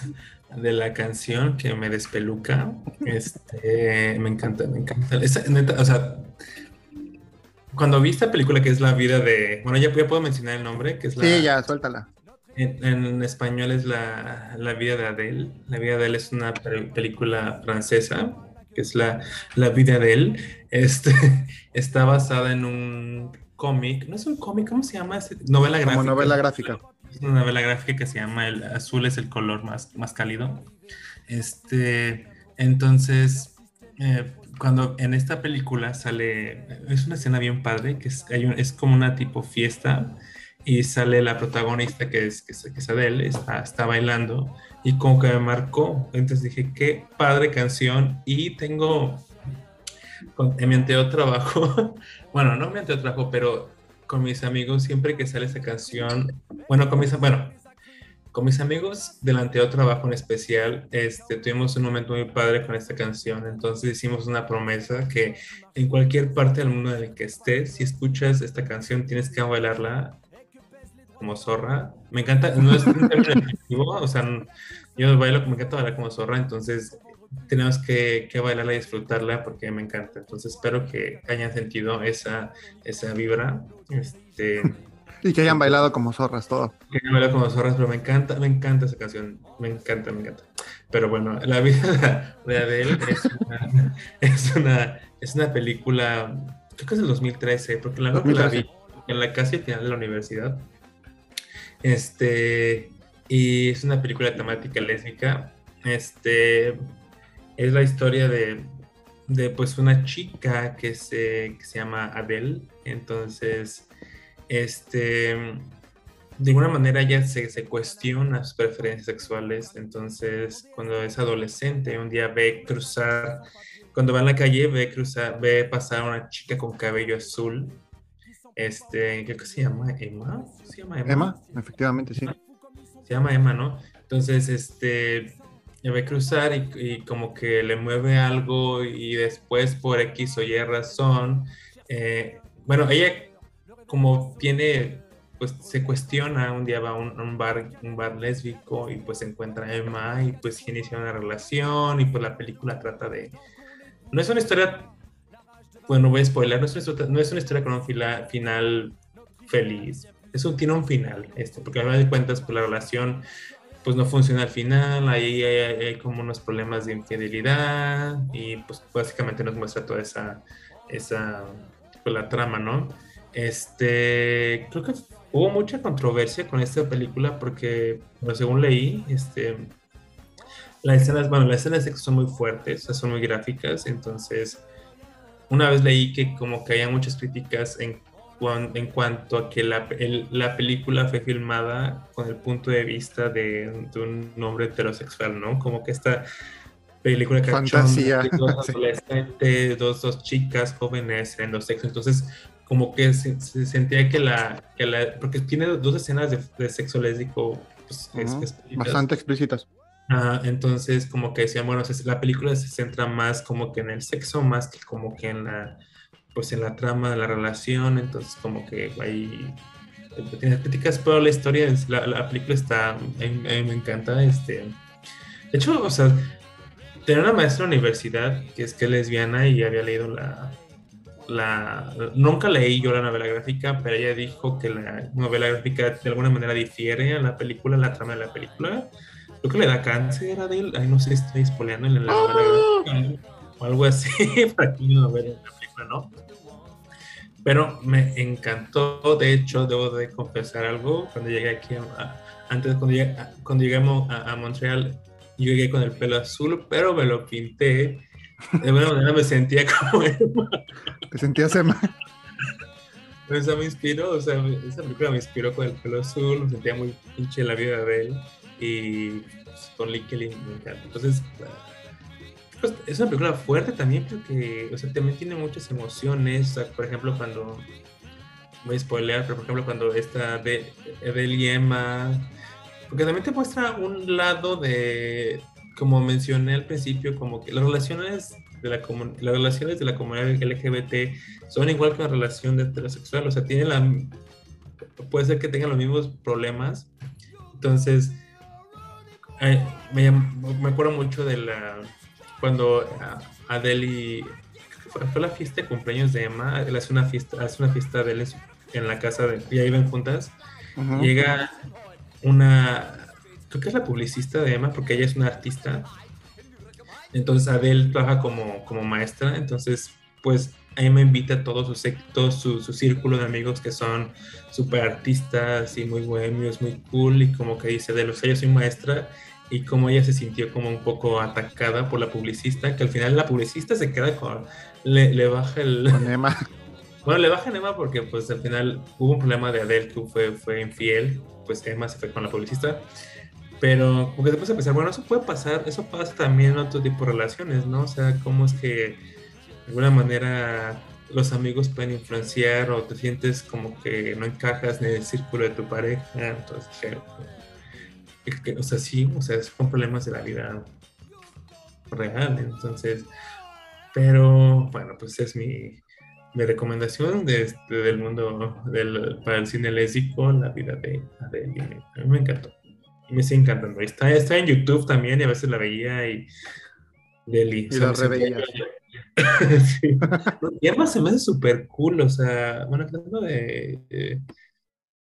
de la canción que me despeluca. Este, me encanta, me encanta. o sea, cuando vi esta película que es la vida de, bueno, ya, puedo mencionar el nombre, que es la... Sí, ya, suéltala. En, español es la, la, vida de Adele. La vida de Adele es una película francesa que es la, la vida de él, este, está basada en un cómic, no es un cómic, ¿cómo se llama? Novela gráfica. Como novela gráfica. Es una novela gráfica que se llama El azul es el color más, más cálido. Este, entonces, eh, cuando en esta película sale, es una escena bien padre, que es, hay es como una tipo fiesta y sale la protagonista que es, que es, que es Adele, está, está bailando y como que me marcó. Entonces dije, qué padre canción y tengo en mi anterior trabajo, bueno, no en mi anterior trabajo, pero con mis amigos, siempre que sale esa canción, bueno, con mis, bueno, con mis amigos del anterior trabajo en especial, este, tuvimos un momento muy padre con esta canción, entonces hicimos una promesa que en cualquier parte del mundo en el que estés, si escuchas esta canción, tienes que bailarla como zorra. Me encanta, no es un término o sea, yo bailo, me encanta bailar como zorra, entonces tenemos que, que, bailarla y disfrutarla porque me encanta. Entonces espero que hayan sentido esa, esa vibra. Este, y que hayan bailado como zorras todo. Que hayan bailado como zorras, pero me encanta, me encanta esa canción. Me encanta, me encanta. Pero bueno, la vida de Adele es una, es una, es una película, creo que es del 2013, porque la, la vi en la casi final de la universidad. Este, y es una película temática lésbica. Este, es la historia de, de pues una chica que se, que se llama Adele. Entonces, este, de alguna manera ella se, se, cuestiona sus preferencias sexuales. Entonces, cuando es adolescente, un día ve cruzar, cuando va en la calle, ve cruzar, ve pasar a una chica con cabello azul este, creo que se llama Emma. ¿Se llama Emma? Emma, efectivamente, sí. Se llama Emma, ¿no? Entonces, este, le ve cruzar y, como que le mueve algo y después por X o Y razón, eh, bueno, ella como tiene, pues se cuestiona, un día va a un, bar, un bar lésbico y pues se encuentra a Emma y pues inicia una relación y pues la película trata de... No es una historia bueno, voy a spoiler, no es una, historia con un final feliz. Eso tiene un final, este, porque a final de cuentas, pues la relación pues no funciona al final, ahí hay, como unos problemas de infidelidad y pues básicamente nos muestra toda esa, esa pues, la trama, ¿no? Este, creo que hubo mucha controversia con esta película porque, bueno, según leí, este, las escenas, bueno, las escenas de sexo son muy fuertes, son muy gráficas, entonces una vez leí que como que había muchas críticas en, en cuanto a que la, la, película fue filmada con el punto de vista de, de, un hombre heterosexual, ¿no? Como que esta película que fantasía dos, dos, dos chicas jóvenes en los sexos, entonces como que se, sentía que la, que la, porque tiene dos escenas de, de sexo lésbico pues, bastante explícitas. Ah, entonces, como que decían, bueno, la película se centra más como que en el sexo, más que como que en la, pues en la trama de la relación, entonces como que hay tiene críticas, pero la historia, la, la película está, a mí, me encanta, este, de hecho, o sea, tenía una maestra de universidad que es que es lesbiana y había leído la, la, nunca leí yo la novela gráfica, pero ella dijo que la novela gráfica de alguna manera difiere a la película, la trama de la película, Creo que le da cáncer a él. Ay, no sé, estoy spoileando en la novela o algo así, para que no ver en la película, ¿no? Pero me encantó, de hecho, debo de confesar algo, cuando llegué aquí, antes cuando, llegué, cuando llegamos a, Montreal, yo llegué con el pelo azul, pero me lo pinté. De alguna manera me sentía como Emma. ¿Te sentías Emma? Eso me inspiró, o sea, esa película me inspiró con el pelo azul, me sentía muy pinche la vida de él y pues, con LinkedIn me encanta. Entonces, pues, es una película fuerte también porque, o sea, también tiene muchas emociones. por ejemplo, cuando, voy a spoilear, pero por ejemplo, cuando está de Edel y Emma, porque también te muestra un lado de, como mencioné al principio, como que las relaciones de la las relaciones de la comunidad LGBT son igual que una relación de heterosexual, o sea, tiene la puede ser que tengan los mismos problemas. Entonces, me, me, acuerdo mucho de la cuando Adeli fue, fue, la fiesta de cumpleaños de Emma, él hace una fiesta, hace una fiesta de él en, la casa de y ahí ven juntas. Llega una creo que es la publicista de Emma porque ella es una artista. Entonces Adele trabaja como, como maestra, entonces pues Emma invita a todos sus todo su, su, círculo de amigos que son súper artistas y muy bohemios, muy cool y como que dice de los yo soy maestra y cómo ella se sintió como un poco atacada por la publicista, que al final la publicista se queda con, le, le baja el... Emma. Bueno, le baja Emma porque pues al final hubo un problema de Adele que fue, fue infiel, pues Emma se fue con la publicista, pero como que después de pensar, bueno, eso puede pasar, eso pasa también en otro tipo de relaciones, ¿no? O sea, cómo es que de alguna manera los amigos pueden influenciar o te sientes como que no encajas en el círculo de tu pareja, entonces o sea, sí, o sea, son problemas de la vida real, entonces, pero bueno, pues es mi, mi recomendación de, este, del mundo del, para el cine lésbico, la vida de Adele. A mí me encantó. Me sigue encantando. Está, está en YouTube también y a veces la veía y Deli. Y la reveía. sí. Y además se me hace súper cool, o sea, bueno, hablando de,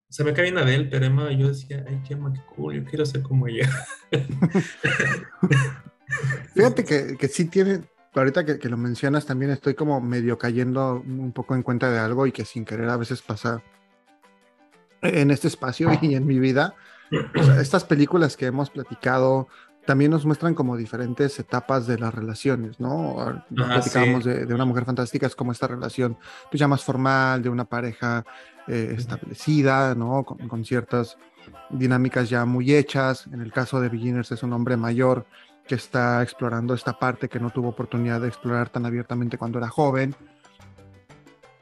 se me cae bien Adele, pero Emma, yo decía, ay, qué Emma, qué cool, yo quiero ser como ella. Fíjate que, que, sí tiene, ahorita que, que, lo mencionas, también estoy como medio cayendo un poco en cuenta de algo y que sin querer a veces pasa en este espacio y en mi vida. estas películas que hemos platicado también nos muestran como diferentes etapas de las relaciones, ¿no? platicábamos de, de, una mujer fantástica, es como esta relación pues ya más formal, de una pareja eh, establecida, ¿no? Con, ciertas dinámicas ya muy hechas. En el caso de Beginners es un hombre mayor que está explorando esta parte que no tuvo oportunidad de explorar tan abiertamente cuando era joven.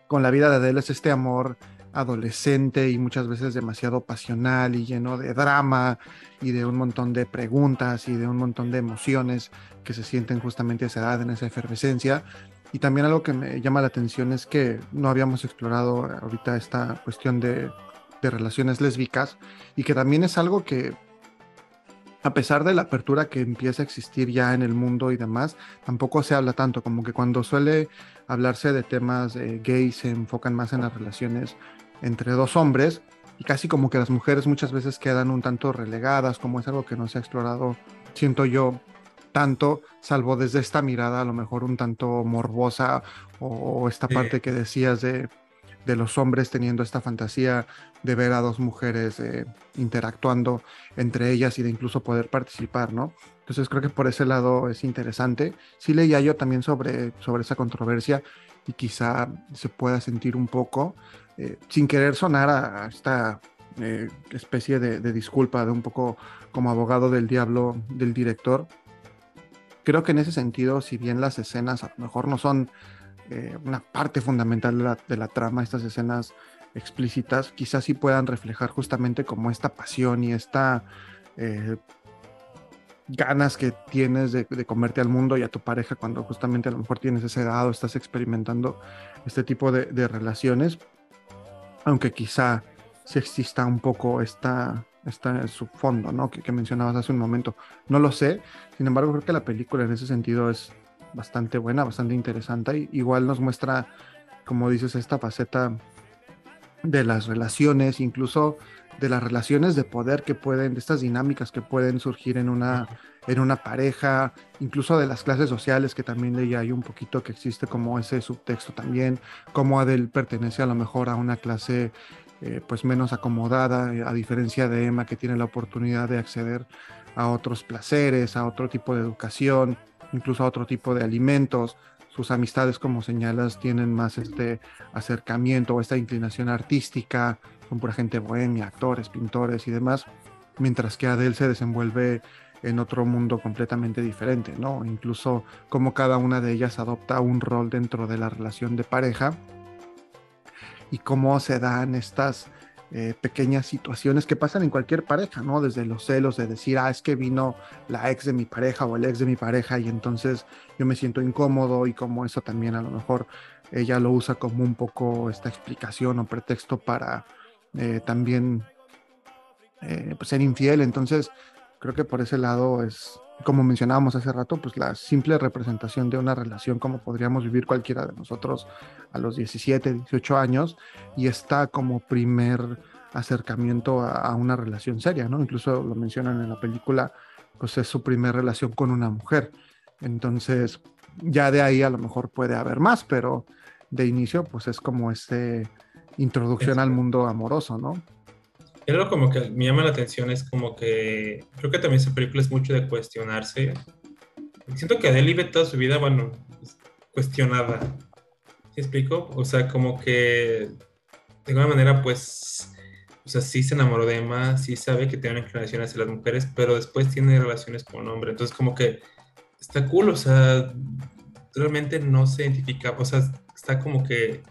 Con la vida de Adele es este amor adolescente y muchas veces demasiado pasional y lleno de drama y de un montón de preguntas y de un montón de emociones que se sienten justamente a esa edad, en esa efervescencia. Y también algo que me llama la atención es que no habíamos explorado ahorita esta cuestión de, de relaciones lésbicas y que también es algo que a pesar de la apertura que empieza a existir ya en el mundo y demás, tampoco se habla tanto, como que cuando suele hablarse de temas gays se enfocan más en las relaciones entre dos hombres y casi como que las mujeres muchas veces quedan un tanto relegadas, como es algo que no se ha explorado, siento yo, tanto, salvo desde esta mirada a lo mejor un tanto morbosa o, esta parte que decías de, de, los hombres teniendo esta fantasía de ver a dos mujeres eh, interactuando entre ellas y de incluso poder participar, ¿no? Entonces creo que por ese lado es interesante. Sí leía yo también sobre, sobre esa controversia y quizá se pueda sentir un poco, eh, sin querer sonar a, esta eh, especie de, de, disculpa de un poco como abogado del diablo del director. Creo que en ese sentido, si bien las escenas a lo mejor no son eh, una parte fundamental de la, de trama, estas escenas explícitas, quizás sí puedan reflejar justamente como esta pasión y esta ganas que tienes de, comerte al mundo y a tu pareja cuando justamente a lo mejor tienes ese edad o estás experimentando este tipo de, relaciones, aunque quizá si exista un poco esta, esta su fondo, ¿no? Que, mencionabas hace un momento. No lo sé, sin embargo creo que la película en ese sentido es bastante buena, bastante interesante y igual nos muestra, como dices, esta faceta de las relaciones, incluso de las relaciones de poder que pueden, de estas dinámicas que pueden surgir en una, en una pareja, incluso de las clases sociales, que también leía hay un poquito que existe como ese subtexto también, como Adel pertenece a lo mejor a una clase eh, pues menos acomodada, a diferencia de Emma que tiene la oportunidad de acceder a otros placeres, a otro tipo de educación, incluso a otro tipo de alimentos. Sus amistades, como señalas, tienen más este acercamiento o esta inclinación artística, son pura gente bohemia, actores, pintores y demás, mientras que Adele se desenvuelve en otro mundo completamente diferente, ¿no? Incluso como cada una de ellas adopta un rol dentro de la relación de pareja y cómo se dan estas eh, pequeñas situaciones que pasan en cualquier pareja, ¿no? Desde los celos de decir, ah, es que vino la ex de mi pareja o el ex de mi pareja y entonces yo me siento incómodo y como eso también a lo mejor ella lo usa como un poco esta explicación o pretexto para eh, también eh, pues ser infiel. Entonces, creo que por ese lado es, como mencionábamos hace rato, pues la simple representación de una relación como podríamos vivir cualquiera de nosotros a los 17, 18 años y está como primer acercamiento a, una relación seria, ¿no? Incluso lo mencionan en la película, pues es su primer relación con una mujer. Entonces, ya de ahí a lo mejor puede haber más, pero de inicio, pues es como este introducción al mundo amoroso, ¿no? Algo como que me llama la atención es como que creo que también esa película es mucho de cuestionarse. Siento que Adele vive toda su vida, bueno, cuestionada. ¿Sí explico? O sea, como que de alguna manera, pues, o sea, sí se enamoró de Emma, sí sabe que tiene una inclinación hacia las mujeres, pero después tiene relaciones con un hombre. Entonces, como que está cool, o sea, realmente no se identifica, o sea, está como que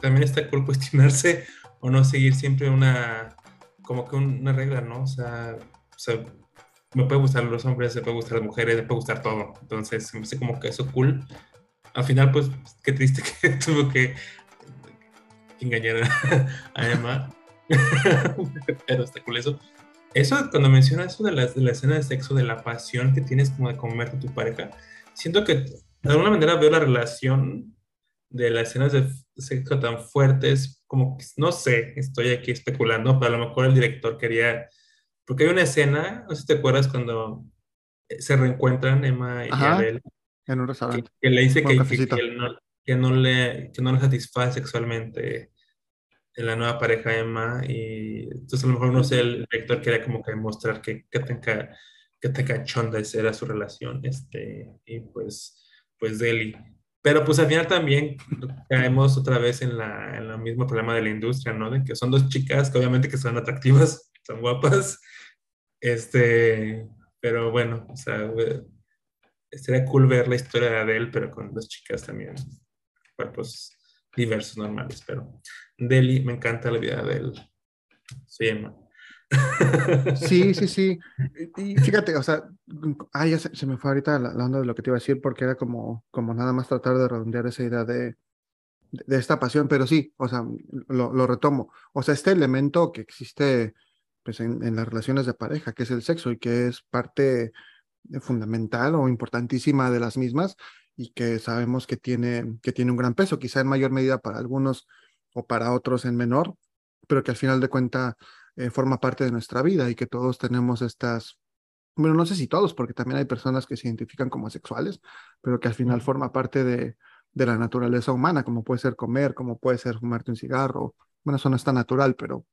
también está cool cuestionarse o no seguir siempre una, como que una regla, ¿no? O sea, o sea, me puede gustar los hombres, me puede gustar las mujeres, me puede gustar todo. Entonces, me hace como que eso cool. Al final, pues, qué triste que tuvo que engañar a Emma. Pero está cool eso. Eso, cuando mencionas eso de la, de la escena de sexo, de la pasión que tienes como de comerte a tu pareja, siento que de alguna manera veo la relación de las escenas de sexo tan fuertes, como no sé, estoy aquí especulando, pero a lo mejor el director quería, porque hay una escena, no sé si te acuerdas cuando eh, se reencuentran Emma y Abel, en un restaurante. Que, le dice que, no, que, no, le, que no le satisface sexualmente en la nueva pareja Emma y entonces a lo mejor no sé, el director quería como que demostrar que, que tenga que cachonda era su relación, este, y pues, pues Deli pero pues al final también caemos otra vez en, la, en el mismo problema de la industria, ¿no? De que son dos chicas que obviamente que son atractivas, son guapas, este, pero bueno, o sea, sería cool ver la historia de Adele, pero con dos chicas también, cuerpos diversos, normales, pero Deli, me encanta la vida de él. Soy Emma. Sí, sí, sí. Y fíjate, o sea, ah, ya se, me fue ahorita la, onda de lo que te iba a decir, porque era como, como nada más tratar de redondear esa idea de, de, esta pasión, pero sí, o sea, lo, lo, retomo. O sea, este elemento que existe pues, en, en, las relaciones de pareja, que es el sexo y que es parte fundamental o importantísima de las mismas y que sabemos que tiene, que tiene un gran peso, quizá en mayor medida para algunos o para otros en menor, pero que al final de cuenta eh, forma parte de nuestra vida y que todos tenemos estas, bueno, no sé si todos, porque también hay personas que se identifican como asexuales, pero que al final forma parte de, de la naturaleza humana, como puede ser comer, como puede ser fumarte un cigarro. Bueno, eso no está natural, pero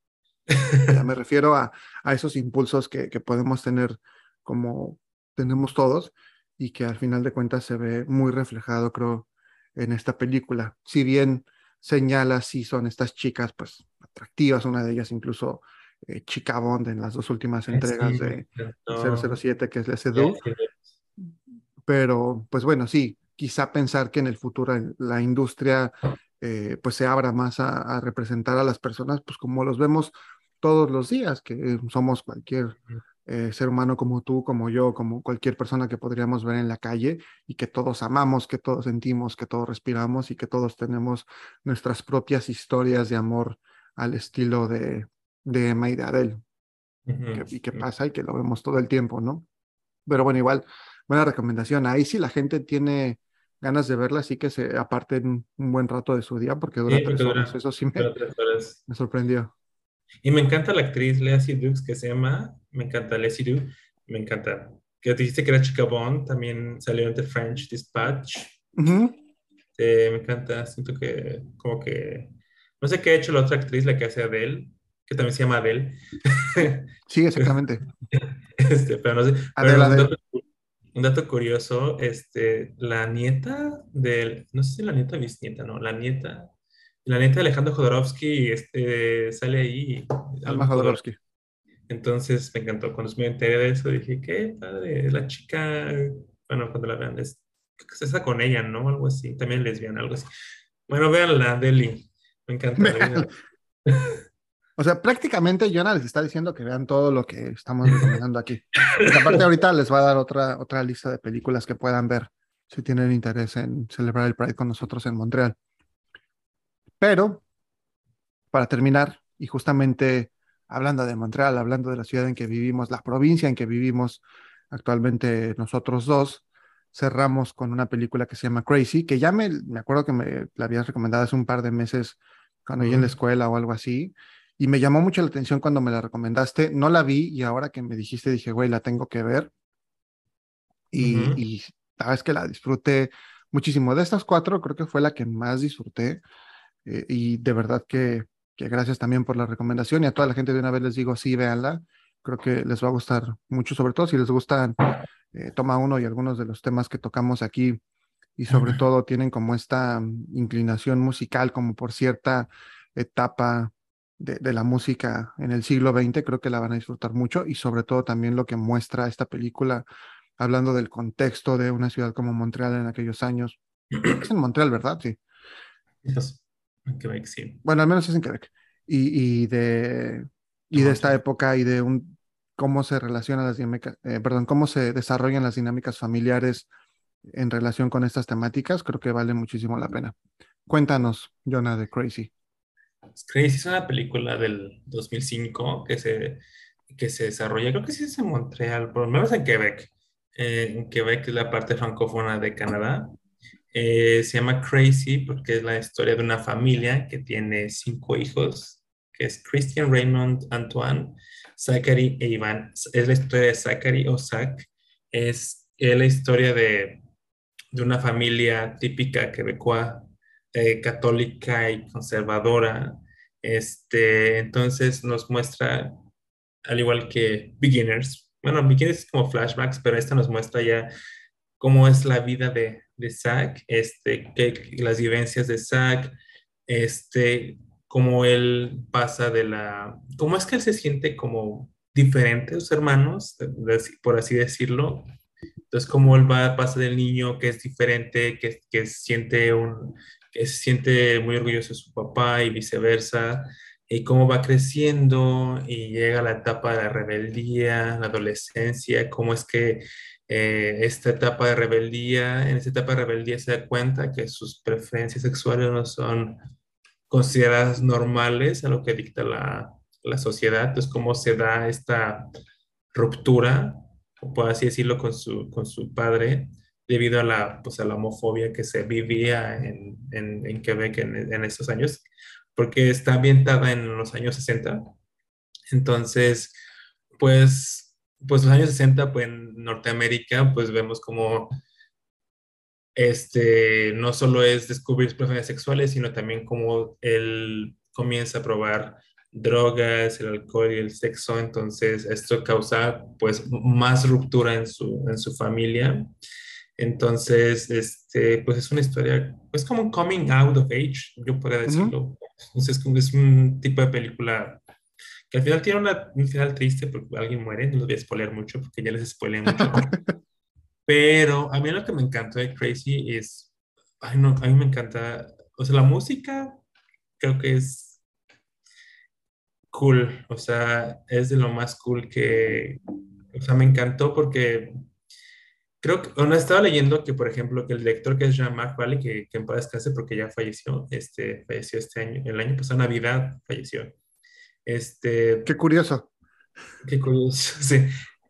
ya me refiero a, a esos impulsos que, que podemos tener como tenemos todos y que al final de cuentas se ve muy reflejado, creo, en esta película. Si bien señala si son estas chicas, pues atractivas, una de ellas incluso eh, chica Bond en las dos últimas entregas de 007, que es la Sedu. Pero, pues bueno, sí, quizá pensar que en el futuro la industria eh, pues se abra más a, a, representar a las personas, pues como los vemos todos los días, que somos cualquier eh, ser humano como tú, como yo, como cualquier persona que podríamos ver en la calle y que todos amamos, que todos sentimos, que todos respiramos y que todos tenemos nuestras propias historias de amor al estilo de, de Emma y de Adele. y que pasa y que lo vemos todo el tiempo, ¿no? Pero bueno, igual, buena recomendación. Ahí sí la gente tiene ganas de verla, sí que se aparten un buen rato de su día porque dura tres horas. Eso sí me, me sorprendió. Y me encanta la actriz Lea Dukes que se llama, me encanta Lea Seydoux, me encanta. Que dijiste que era chica Bond, también salió en The French Dispatch. me encanta, siento que como que, no sé qué ha hecho la otra actriz, la que hace Adele, que también se llama Adele. Sí, exactamente. este, pero no sé. Adele, un, dato, un, Dato, curioso, este, la nieta del, no sé si la nieta bisnieta, no, la nieta la neta, Alejandro Jodorowsky este, sale ahí. Alma Jodorowsky. Entonces me encantó. Cuando me enteré de eso, dije, qué padre, la chica, bueno, cuando la vean, es, se está con ella, ¿no? Algo así, también lesbiana, algo así. Bueno, véanla, Deli. Me encanta. o sea, prácticamente Jonah les está diciendo que vean todo lo que estamos recomendando aquí. aparte ahorita les va a dar otra, otra lista de películas que puedan ver si tienen interés en celebrar el Pride con nosotros en Montreal. Pero, para terminar, y justamente hablando de Montreal, hablando de la ciudad en que vivimos, la provincia en que vivimos actualmente nosotros dos, cerramos con una película que se llama Crazy, que ya me, me acuerdo que me la habías recomendado hace un par de meses cuando yo en la escuela o algo así, y me llamó mucho la atención cuando me la recomendaste. No la vi y ahora que me dijiste dije, güey, la tengo que ver. Y, y sabes que la disfruté muchísimo. De estas cuatro, creo que fue la que más disfruté. Eh, y de verdad que, que, gracias también por la recomendación y a toda la gente de una vez les digo, sí, véanla. Creo que les va a gustar mucho, sobre todo si les gustan eh, Toma Uno y algunos de los temas que tocamos aquí y sobre todo tienen como esta mm, inclinación musical como por cierta etapa de, de, la música en el siglo XX, creo que la van a disfrutar mucho y sobre todo también lo que muestra esta película, hablando del contexto de una ciudad como Montreal en aquellos años. Es en Montreal, ¿verdad? Sí. En Quebec, sí. Bueno, al menos es en Quebec. Y, y de, y de esta época y de un, cómo se relacionan las dinámicas, eh, perdón, cómo se desarrollan las dinámicas familiares en relación con estas temáticas, creo que vale muchísimo la pena. Cuéntanos, Jonah, de Crazy. Crazy es una película del 2005 que se, que se desarrolla, creo que sí es en Montreal, por lo menos en Quebec. Eh, en Quebec es la parte francófona de Canadá. Eh, se llama Crazy porque es la historia de una familia que tiene cinco hijos, que es Christian, Raymond, Antoine, Zachary e Iván. Es la historia de Zachary o Zach. Es, la historia de, de, una familia típica quebecoa, eh, católica y conservadora. Este, entonces nos muestra, al igual que Beginners, bueno, Beginners es como flashbacks, pero esta nos muestra ya cómo es la vida de, de Zack, este, que, las vivencias de Zack, este, cómo él pasa de la, cómo es que él se siente como diferente a sus hermanos, por así decirlo. Entonces, cómo él va, pasa del niño que es diferente, que, que siente un, se siente muy orgulloso de su papá y viceversa, y cómo va creciendo y llega a la etapa de la rebeldía, la adolescencia, cómo es que eh, esta etapa de rebeldía, en esta etapa de rebeldía se da cuenta que sus preferencias sexuales no son consideradas normales a lo que dicta la, la sociedad. Entonces, cómo se da esta ruptura, por así decirlo, con su, con su padre, debido a la, pues, a la homofobia que se vivía en, en, Quebec en, en, estos años. porque está ambientada en los años 60. Entonces, pues, pues los años 60, pues en Norteamérica, pues vemos como este, no solo es descubrir preferencias sexuales, sino también como él comienza a probar drogas, el alcohol y el sexo, entonces esto causa pues más ruptura en su, en su familia. Entonces, este, pues es una historia, es como un coming out of age, yo podría decirlo. Entonces, es un tipo de película que al final tiene una, un final triste porque alguien muere, no lo voy a spoiler mucho porque ya les spoilé mucho. Pero a mí lo que me encantó de Crazy es, ay no, a mí me encanta, o sea, la música creo que es cool, o sea, es de lo más cool que, o sea, me encantó porque creo que, bueno, estaba leyendo que, por ejemplo, que el director que es Jean-Marc Valley, que, que en paz descanse porque ya falleció, este, falleció este año, el año pasado, Navidad, falleció. Este, qué curioso. Qué curioso, sí.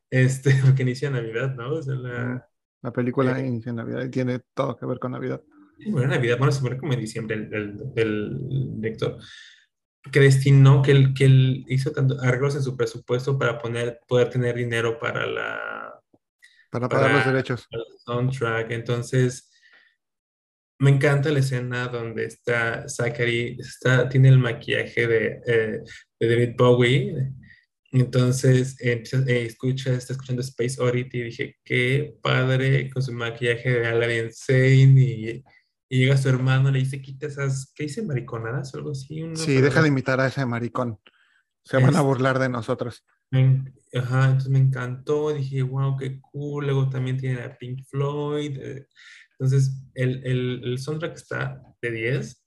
Este, porque inicia Navidad, ¿no? la, la, película eh, inicia Navidad y tiene todo que ver con Navidad. Bueno, Navidad, bueno, se pone como en diciembre el, el, director que destinó, que él, que él hizo tanto arreglos en su presupuesto para poner, poder tener dinero para la... Para pagar los derechos. Soundtrack. Entonces, me encanta la escena donde está Zachary, está, tiene el maquillaje de, eh, de David Bowie entonces eh, escucha, está escuchando Space Oddity y dije, qué padre con su maquillaje de Aladdin Sane y, y, llega su hermano, le dice, quita esas, ¿qué dice? Mariconadas o algo así. sí, deja de imitar a ese maricón. Se van a burlar de nosotros. Ajá, entonces me encantó, dije, wow, qué cool. Luego también tiene a Pink Floyd. Eh, entonces, el, el, el soundtrack está de 10.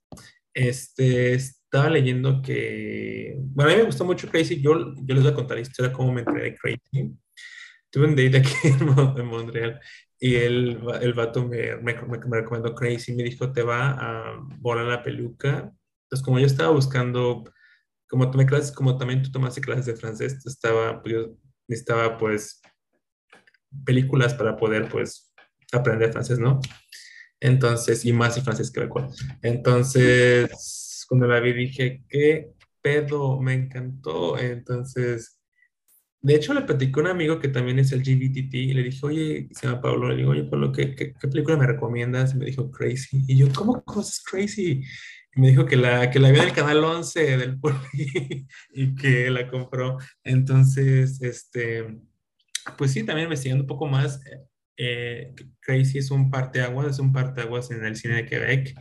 Este, estaba leyendo que, bueno, a mí me gustó mucho Crazy, yo, yo les voy a contar la historia cómo me enteré de Crazy. Tuve un date aquí en, Montreal y el, el vato me, me, me, recomendó Crazy, me dijo, te va a volar la peluca. Entonces, como yo estaba buscando, como tomé clases, como también tú tomaste clases de francés, estaba, pues, yo necesitaba, pues, películas para poder, pues, aprender francés, ¿no? Entonces, y más y francés que recuerdo. Entonces, cuando la vi dije, qué pedo, me encantó. Entonces, de hecho, le platicé a un amigo que también es el GBTT y le dije, oye, se llama Pablo, le digo, oye, Pablo, ¿qué, qué, película me recomiendas? Y me dijo, Crazy. Y yo, ¿cómo cosas Crazy? Me dijo que la, que la vio en el canal 11 del Poli y que la compró. Entonces, este, pues sí, también investigando un poco más, eh, Crazy es un parteaguas, es un parteaguas en el cine de Quebec.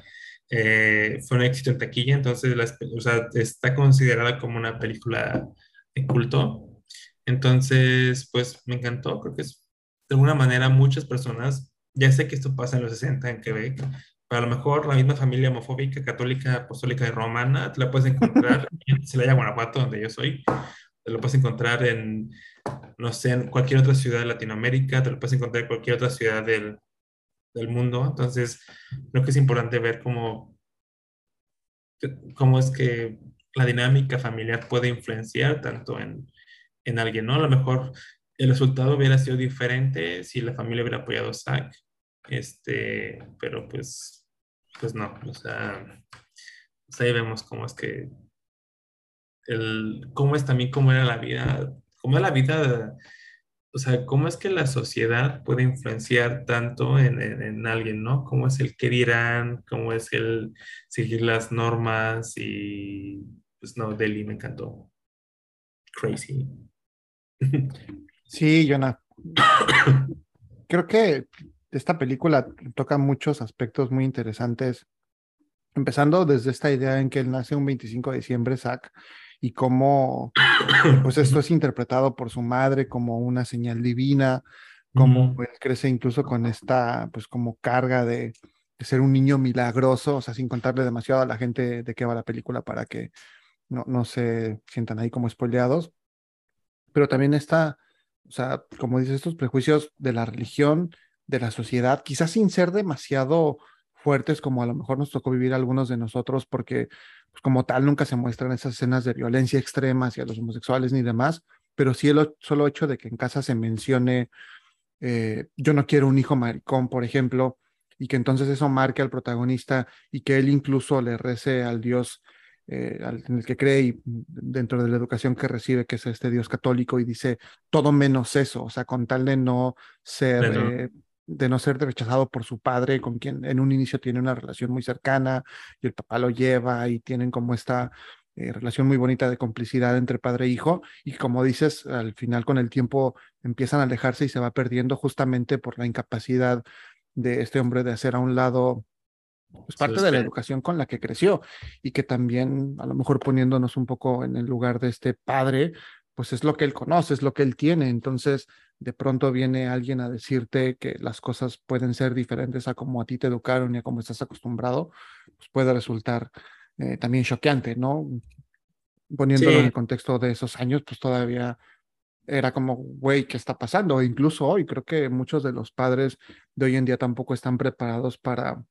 Eh, fue un éxito en taquilla, entonces está considerada como una película de culto. Entonces, pues me encantó, creo que es de alguna manera muchas personas, ya sé que esto pasa en los 60 en Quebec, pero a lo mejor la misma familia homofóbica, católica, apostólica y romana, te la puedes encontrar en Celaya, Guanajuato, donde yo soy, te lo puedes encontrar en, no sé, en cualquier otra ciudad de Latinoamérica, te lo puedes encontrar en cualquier otra ciudad del, del mundo. Entonces, creo que es importante ver cómo, cómo es que la dinámica familiar puede influenciar tanto en, en alguien, ¿no? A lo mejor el resultado hubiera sido diferente si la familia hubiera apoyado a Zach, este, pero pues, pues no, o sea, pues ahí vemos cómo es que, el, cómo es también cómo era la vida, cómo era la vida o sea, cómo es que la sociedad puede influenciar tanto en, alguien, ¿no? ¿Cómo es el que dirán? ¿Cómo es el seguir las normas? Y pues no, Delhi me encantó. Crazy. Sí, Jonah. Creo que esta película toca muchos aspectos muy interesantes, empezando desde esta idea en que él nace un 25 de diciembre, Zach, y cómo pues esto es interpretado por su madre como una señal divina, como él crece incluso con esta pues como carga de, ser un niño milagroso, o sea, sin contarle demasiado a la gente de qué va la película para que no, no se sientan ahí como spoileados, pero también está, o sea, como dice, estos prejuicios de la religión, de la sociedad, quizás sin ser demasiado fuertes como a lo mejor nos tocó vivir algunos de nosotros, porque pues, como tal nunca se muestran esas escenas de violencia extrema hacia los homosexuales ni demás, pero sí el solo hecho de que en casa se mencione, eh, yo no quiero un hijo maricón, por ejemplo, y que entonces eso marque al protagonista y que él incluso le rece al Dios eh, en el que cree y dentro de la educación que recibe, que es este Dios católico, y dice todo menos eso, o sea, con tal de no ser, eh, de no ser rechazado por su padre, con quien en un inicio tiene una relación muy cercana, y el papá lo lleva y tienen como esta eh, relación muy bonita de complicidad entre padre e hijo, y como dices, al final con el tiempo empiezan a alejarse y se va perdiendo justamente por la incapacidad de este hombre de hacer a un lado pues parte de la educación con la que creció y que también a lo mejor poniéndonos un poco en el lugar de este padre, pues es lo que él conoce, es lo que él tiene. Entonces, de pronto viene alguien a decirte que las cosas pueden ser diferentes a como a ti te educaron y a como estás acostumbrado, pues puede resultar eh, también choqueante, ¿no? Poniéndolo en el contexto de esos años, pues todavía era como, güey, ¿qué está pasando? incluso hoy creo que muchos de los padres de hoy en día tampoco están preparados para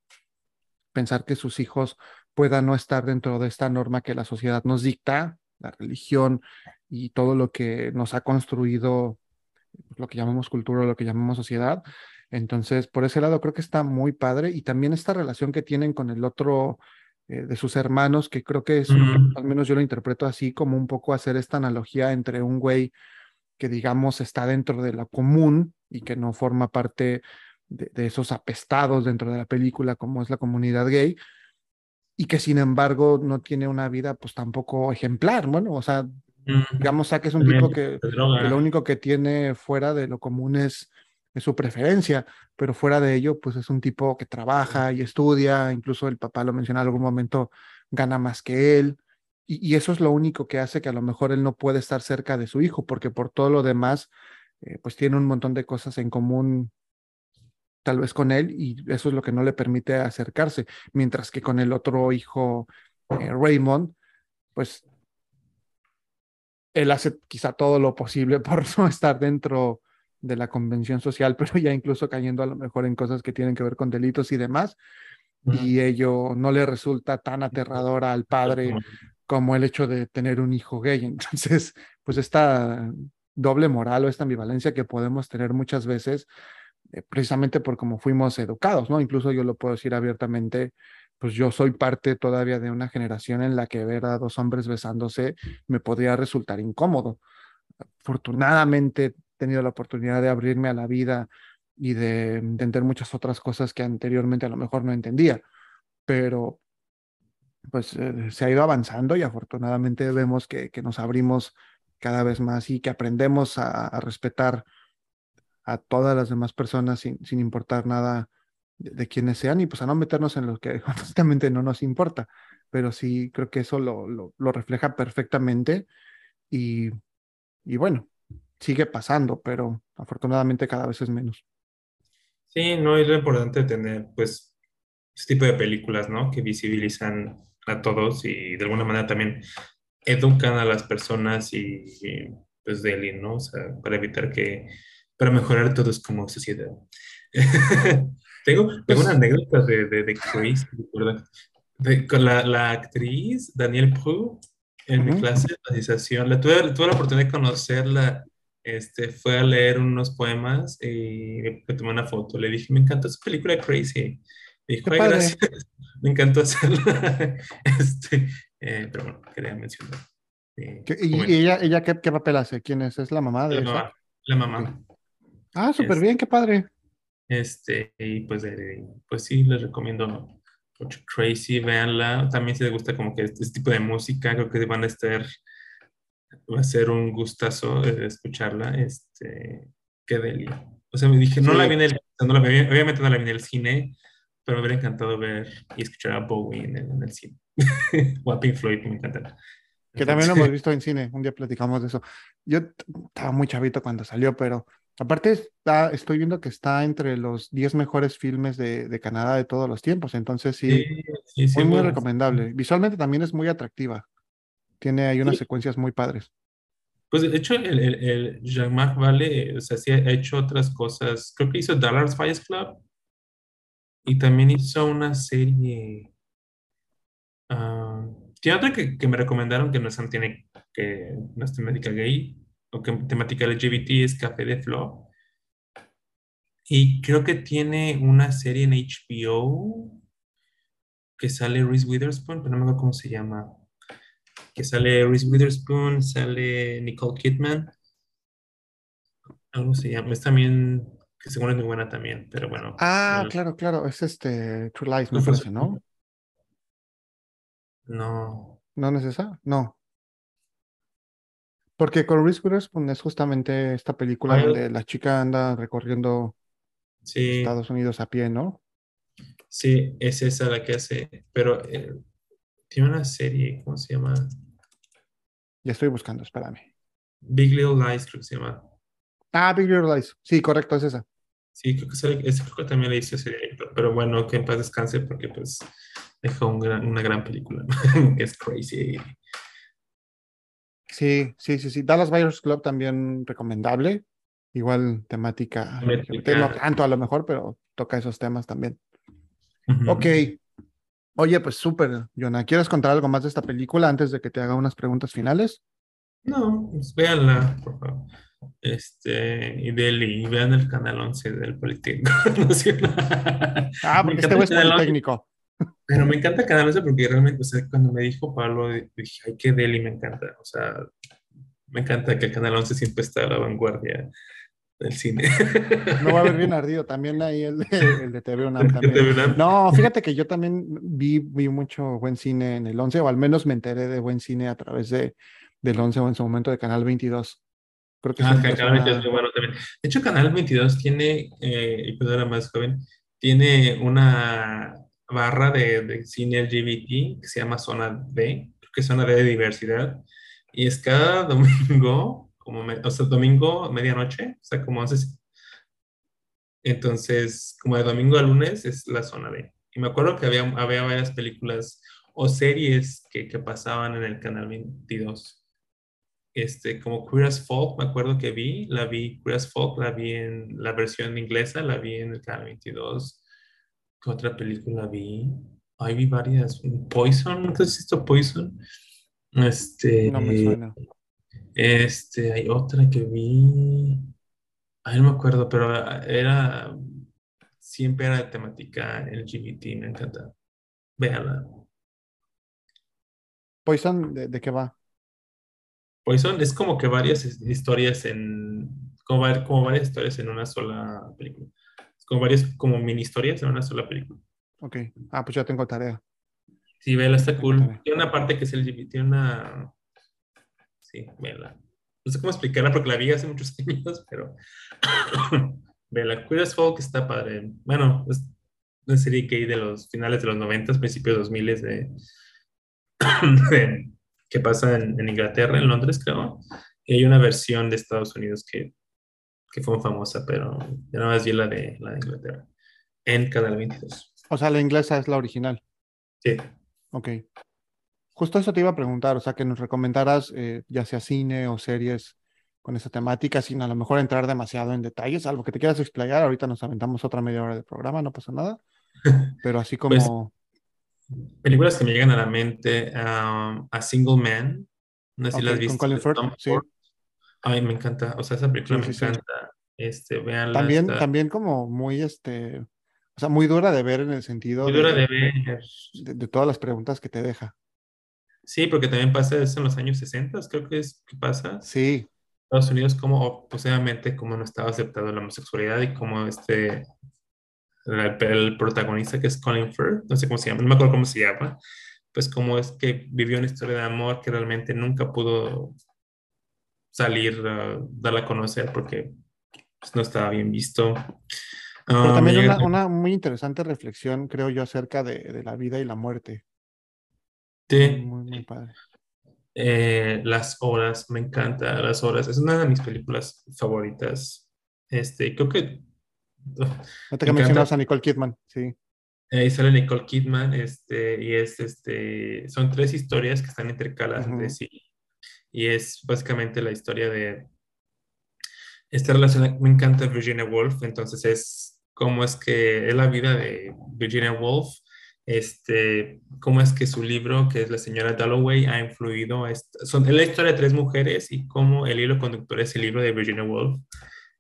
pensar que sus hijos puedan no estar dentro de esta norma que la sociedad nos dicta, la religión y todo lo que nos ha construido, lo que llamamos cultura, lo que llamamos sociedad. Entonces, por ese lado creo que está muy padre y también esta relación que tienen con el otro eh, de sus hermanos, que creo que es, al menos yo lo interpreto así, como un poco hacer esta analogía entre un güey que digamos está dentro de la común y que no forma parte de, esos apestados dentro de la película como es la comunidad gay y que sin embargo no tiene una vida pues tampoco ejemplar, bueno, o sea, digamos que es un tipo que, lo único que tiene fuera de lo común es, es, su preferencia, pero fuera de ello pues es un tipo que trabaja y estudia, incluso el papá lo menciona en algún momento, gana más que él. Y, eso es lo único que hace que a lo mejor él no puede estar cerca de su hijo, porque por todo lo demás, eh, pues tiene un montón de cosas en común tal vez con él y eso es lo que no le permite acercarse, mientras que con el otro hijo, eh, Raymond, pues él hace quizá todo lo posible por no estar dentro de la convención social, pero ya incluso cayendo a lo mejor en cosas que tienen que ver con delitos y demás, y ello no le resulta tan aterrador al padre como el hecho de tener un hijo gay. Entonces, pues esta doble moral o esta ambivalencia que podemos tener muchas veces eh, precisamente por cómo fuimos educados, ¿no? Incluso yo lo puedo decir abiertamente, pues yo soy parte todavía de una generación en la que ver a dos hombres besándose me podría resultar incómodo. Afortunadamente he tenido la oportunidad de abrirme a la vida y de entender muchas otras cosas que anteriormente a lo mejor no entendía, pero pues eh, se ha ido avanzando y afortunadamente vemos que, nos abrimos cada vez más y que aprendemos a, a respetar a todas las demás personas sin, sin importar nada de, quienes sean y pues a no meternos en lo que honestamente no nos importa, pero sí creo que eso lo, lo, refleja perfectamente y, y bueno, sigue pasando, pero afortunadamente cada vez es menos. Sí, no es lo importante tener pues este tipo de películas, ¿no? Que visibilizan a todos y de alguna manera también educan a las personas y, pues de ¿no? O sea, para evitar que para mejorar todos como sociedad. tengo, tengo pues anécdota de, de, de Chris, de, con la, la, actriz Danielle Prue en mi clase de organización. La tuve, tuve, la oportunidad de conocerla. Este, fue a leer unos poemas y me tomé una foto. Le dije, me encantó su película Crazy. Me dijo, ay, gracias. Me encantó hacerla. Este, eh, pero bueno, quería mencionar. Eh, ¿Y, ella, ella qué, qué, papel hace? ¿Quién es? ¿Es la mamá de la mamá? La mamá. Ah, súper bien, qué padre. Este, y pues, pues sí, les recomiendo mucho Crazy, véanla. También si les gusta como que este, tipo de música, creo que van a estar, va a ser un gustazo eh, escucharla. Este, qué delia. O sea, me dije, no la vi en el, no la vi, obviamente no la vi en el cine, pero me hubiera encantado ver y escuchar a Bowie en el, en el cine. o a Pink Floyd, me encanta. Que también lo hemos visto en cine, un día platicamos de eso. Yo estaba muy chavito cuando salió, pero Aparte, está, estoy viendo que está entre los 10 mejores filmes de, de, Canadá de todos los tiempos, entonces sí, muy, muy recomendable. Visualmente también es muy atractiva. Tiene ahí unas secuencias muy padres. Pues de hecho, el, el, el Jean-Marc Vale, o sea, sí ha hecho otras cosas. Creo que hizo Dallas Fires Club y también hizo una serie. Uh, tiene otra que, que, me recomendaron que no es, tiene, que no es temática gay, o que temática LGBT es Café de Flo. Y creo que tiene una serie en HBO que sale Reese Witherspoon, pero no me acuerdo cómo se llama. que sale Reese Witherspoon, sale Nicole Kidman. Algo se llama. Es también, que según es muy buena también, pero bueno. Ah, claro, claro. Es este True me parece, ¿no? No. ¿No es esa? No. Porque con Reese Witherspoon es justamente esta película Ah, donde la chica anda recorriendo Sí, Estados Unidos a pie, ¿no? sí, es esa la que hace, pero eh, tiene una serie, ¿cómo se llama? Ya estoy buscando, espérame. Big Little Lies, creo que se llama. Ah, Big Little Lies. Sí, correcto, es esa. Sí, creo que, sale- ese creo que también le hizo serie, pero, pero bueno, que en paz descanse porque pues dejó un gran- una gran película. Es crazy. Sí, sí, sí, sí. Dallas Buyers Club también recomendable. Igual temática no tanto a lo mejor, pero toca esos temas también. Ujú. Ok. Oye, pues súper, Jonah. ¿Quieres contar algo más de esta película antes de que te haga unas preguntas finales? No, pues véanla, por favor. Este, y, del- y vean el canal 11 del Politécnico Nacional. Ah, porque este güey es el canal 11, politécnico. Pero me encanta Canal 11 porque realmente, o sea, cuando me dijo Pablo, dije, ay, qué deli, me encanta. O sea, me encanta que el Canal 11 siempre está a la vanguardia del cine. Me va a ver bien ardido. También ahí el el de TV UNAM ¿De también. No, fíjate que yo también vi, vi mucho buen cine en el 11, o al menos me enteré de buen cine a través de, del 11 o en su momento de Canal 22. Creo que Ah, Canal 22 es una- muy bueno también. De hecho, Canal 22 tiene, eh, y cuando era más joven, tiene una barra de, cine LGBT que se llama Zona creo que es Zona D de diversidad, y es cada domingo, como me- o sea, domingo medianoche, o sea, como hace, entonces, como de domingo a lunes es la Zona D. Y me acuerdo que había, había varias películas o series que, que pasaban en el Canal 22 este, como Queer as Folk, me acuerdo que vi, la vi, Queer as Folk, la vi en la versión inglesa, la vi en el canal 22. ¿Qué otra película vi? Ay, vi varias. Poison, ¿no has visto Poison? Este, No me suena. este, hay otra que vi. Ay, no me acuerdo, pero era, siempre era de temática LGBT, me encanta. Véanla. Poison, ¿de, de qué va? Poison es como que varias his- historias en, como, como varias historias en una sola película. Como varias, como mini historias en una sola película. Ok. Ah, pues ya tengo tarea. Sí, vela, está Tengo cool. tarea. Tiene una parte que es LGBT, tiene una... Sí, vela. No sé cómo explicarla porque la vi hace muchos años, pero... vela, Queer as Folk está padre. Bueno, es una serie gay de los finales de los 90, principios de 2000 de, de- que pasa en, en Inglaterra, en Londres, creo. Y hay una versión de Estados Unidos que, que fue muy famosa, pero yo nada más vi la de, la de Inglaterra. En Canal 22. O sea, la inglesa es la original. Sí. Ok. Justo eso te iba a preguntar, o sea, que nos recomendaras eh, ya sea cine o series con esa temática, sin a lo mejor entrar demasiado en detalles, algo que te quieras explayar. Ahorita nos aventamos otra media hora de programa, no pasa nada. Pero así Pues, como... Películas que me llegan a la mente, um, A Single Man, no sé si Ok, las has con visto. Colin Firth, sí. Ford. Ay, me encanta, o sea, esa película Sí, me sí, encanta. Este, véanla, También, está también como muy, este, o sea, muy dura de ver en el sentido muy dura de, de ver. de- de todas las preguntas que te deja. Sí, porque también pasa eso en los años 60, creo que es que pasa. Sí, Estados Unidos, como, pues obviamente, como no estaba aceptado la homosexualidad y como este, el, el protagonista que es Colin Firth, no sé cómo se llama, no me acuerdo cómo se llama, pues como es que vivió una historia de amor que realmente nunca pudo salir, uh, darla a conocer porque pues, no estaba bien visto. pero Ah, también una, una muy interesante reflexión, creo yo, acerca de, de la vida y la muerte. Sí, Muy, muy padre. eh, Las Horas, me encanta Las Horas, es una de mis películas favoritas. Este, creo que No te Me mencionabas a Nicole Kidman, sí. Ahí sale Nicole Kidman, este, y es, este, son tres historias que están intercaladas entre sí. Y es básicamente la historia de esta relación. Me encanta Virginia Woolf, entonces es cómo es que es la vida de Virginia Woolf, este, cómo es que su libro, que es La señora Dalloway, ha influido. esta- son, es la historia de tres mujeres y cómo el hilo conductor es el libro de Virginia Woolf.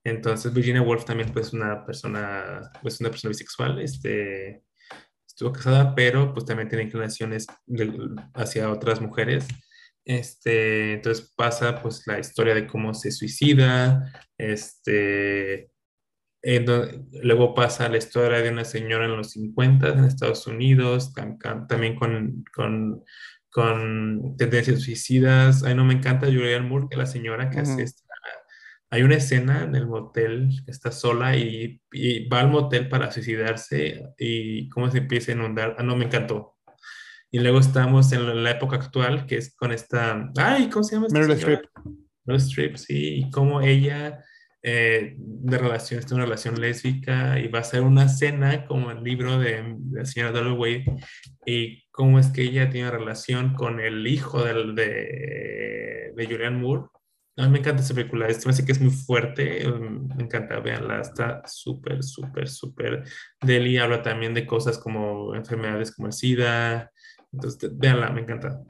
Entonces Virginia Woolf también pues una persona, pues una persona bisexual, este, estuvo casada, pero pues también tiene inclinaciones hacia otras mujeres. Este, entonces pasa pues la historia de cómo se suicida, este, luego pasa la historia de una señora en los 50 en Estados Unidos, también con, con, con, tendencias suicidas. Ay, no me encanta Julianne Moore, que la señora que hace esta. Hay una escena en el motel que está sola y, y, va al motel para suicidarse y cómo se empieza a inundar. Ah, no, me encantó. Y luego estamos en la época actual, que es con esta. Ay, ¿cómo se llama? Meryl Streep. Meryl Streep, sí, y cómo ella eh, de relación, está una relación lésbica y va a ser una cena como el libro de, la señora Dalloway y cómo es que ella tiene relación con el hijo del, de, de Julianne Moore. A mí me encanta esa película, esto me que es muy fuerte, um, me encanta, veanla, está súper, súper, súper. Deli habla también de cosas como enfermedades como el SIDA, entonces véanla, me encanta.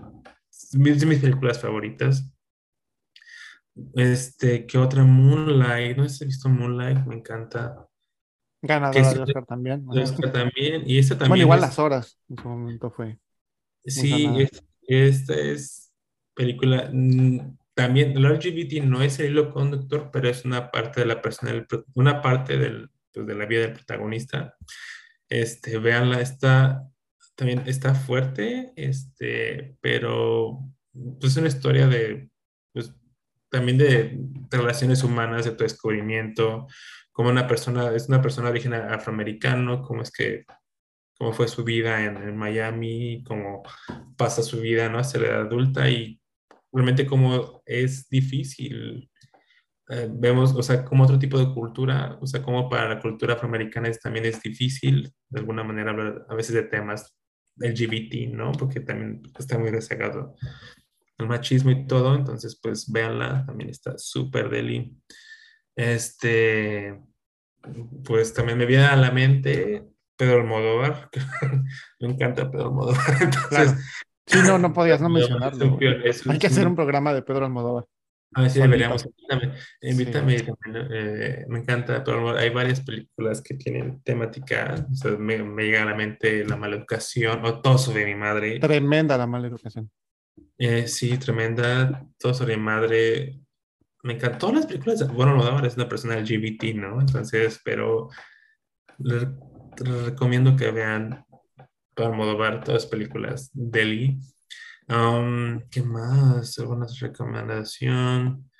Es de mis películas favoritas. Este, ¿qué otra? Moonlight. No sé si he visto Moonlight, me encanta. Ganadora de Oscar también. Oscar también. Y esta también. Bueno, igual las horas en su momento fue. Sí, esta es película. Mm, también el LGBT no es el hilo conductor, pero es una parte de la persona, una parte del, pues, de la vida del protagonista. Este, véanla, está también está fuerte, este, pero pues, es una historia de pues, también de, relaciones humanas, de tu descubrimiento, como una persona, es una persona de origen afroamericano, cómo es que, cómo fue su vida en, Miami, cómo pasa su vida, ¿no? Hacia la edad adulta y realmente cómo es difícil. Eh, vemos, o sea, como otro tipo de cultura, o sea, como para la cultura afroamericana es, también es difícil, de alguna manera, hablar a veces de temas LGBT, ¿no? Porque también está muy rezagado el machismo y todo, entonces pues véanla, también está súper deli. Este, pues también me viene a la mente Pedro Almodóvar, me encanta Pedro Almodóvar, entonces... Sí, no, no podías no mencionarlo. Hay que hacer un programa de Pedro Almodóvar. A ver si deberíamos. Invítame, eh, me encanta, pero hay varias películas que tienen temática. me, me, llega a la mente La Maleducación o Todo sobre mi madre. Tremenda La Maleducación. Eh, sí, tremenda. Todo sobre madre. Me encantó las películas. Bueno, no, es una persona LGBT, ¿no? Entonces, pero les, recomiendo que vean para ver todas las películas Delhi. Um, ¿Qué más? ¿Alguna recomendación?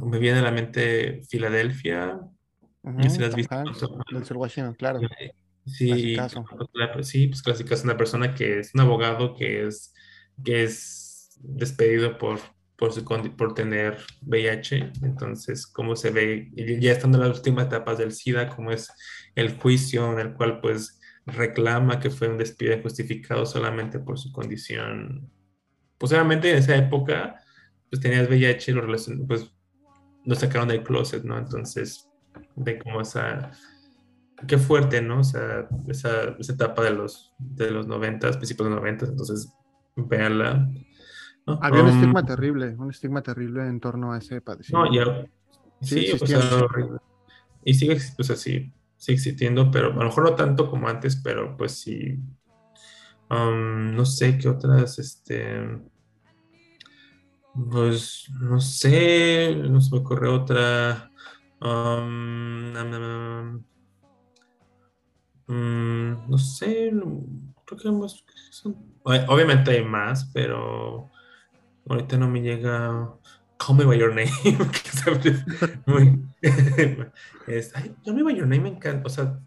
Me viene a la mente Filadelfia. si las visto. Washington, claro. Sí, sí, pues clásica es una persona que es un abogado que es, que es despedido por, por, su, por tener VIH. Entonces, cómo se ve, ya estando en las últimas etapas del SIDA, cómo es el juicio en el cual pues reclama que fue un despido injustificado solamente por su condición. Pues obviamente en esa época, pues tenías VIH y lo, pues, lo sacaron del closet, ¿no? Entonces, de cómo esa... Qué fuerte, ¿no? O sea, esa, esa etapa de los, de los 90, principios de los 90, entonces, véanla. Había un estigma terrible, un estigma terrible en torno a ese padecimiento. No, ya. Sí, o sea, y sigue, pues así, sigue existiendo, pero a lo mejor no tanto como antes, pero pues sí. No sé qué otras, este. Pues no sé, no se me ocurre otra. Mm, no sé, creo que obviamente hay más, pero Ahorita no me llega Call Me By Your Name. es, ay, Call Me By Your Name me encanta. O sea,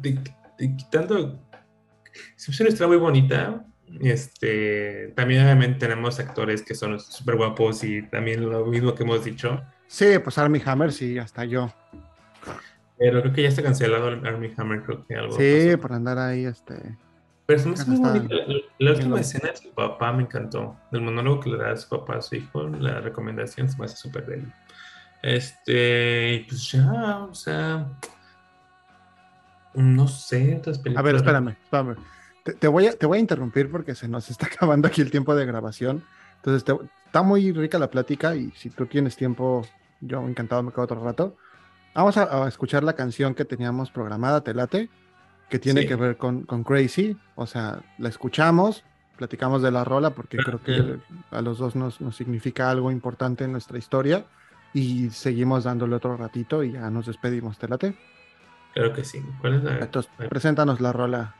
de, quitando. Es una historia muy bonita. Este, también obviamente tenemos actores que son súper guapos y también lo mismo que hemos dicho. Sí, pues Army Hammer, sí, hasta yo. Pero creo que ya está cancelado Army Hammer, creo que algo. Sí, por andar ahí, este. Pero es muy bonita. La, última escena de su papá me encantó. El monólogo que le da a su papá a su hijo, la recomendación se me hace súper él. Este, pues ya, o sea. No sé, otras películas. A ver, espérame, espérame. Te, voy a, te voy a interrumpir porque se nos está acabando aquí el tiempo de grabación. Entonces, está muy rica la plática y si tú tienes tiempo, yo encantado me quedo otro rato. Vamos a, a escuchar la canción que teníamos programada, ¿te late? que tiene que ver con, con, Crazy, o sea, la escuchamos platicamos de la rola porque creo que a los dos nos, nos significa algo importante en nuestra historia y seguimos dándole otro ratito y ya nos despedimos. ¿Te late? Claro que sí. ¿Cuál es la...? Entonces, preséntanos la rola.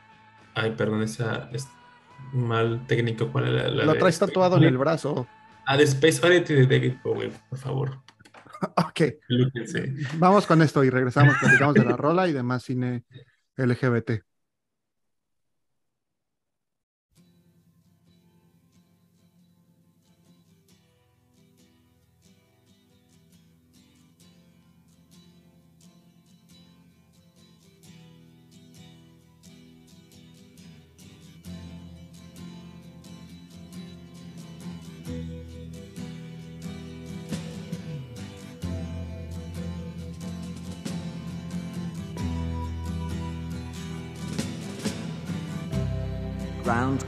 Ay, perdón, esa es mal técnico. ¿Cuál es la, la Lo traes tatuado en el brazo. Ah, de Space Oddity de David Bowie, por favor. ok. Vamos con esto y regresamos, platicamos de la rola y demás cine LGBT.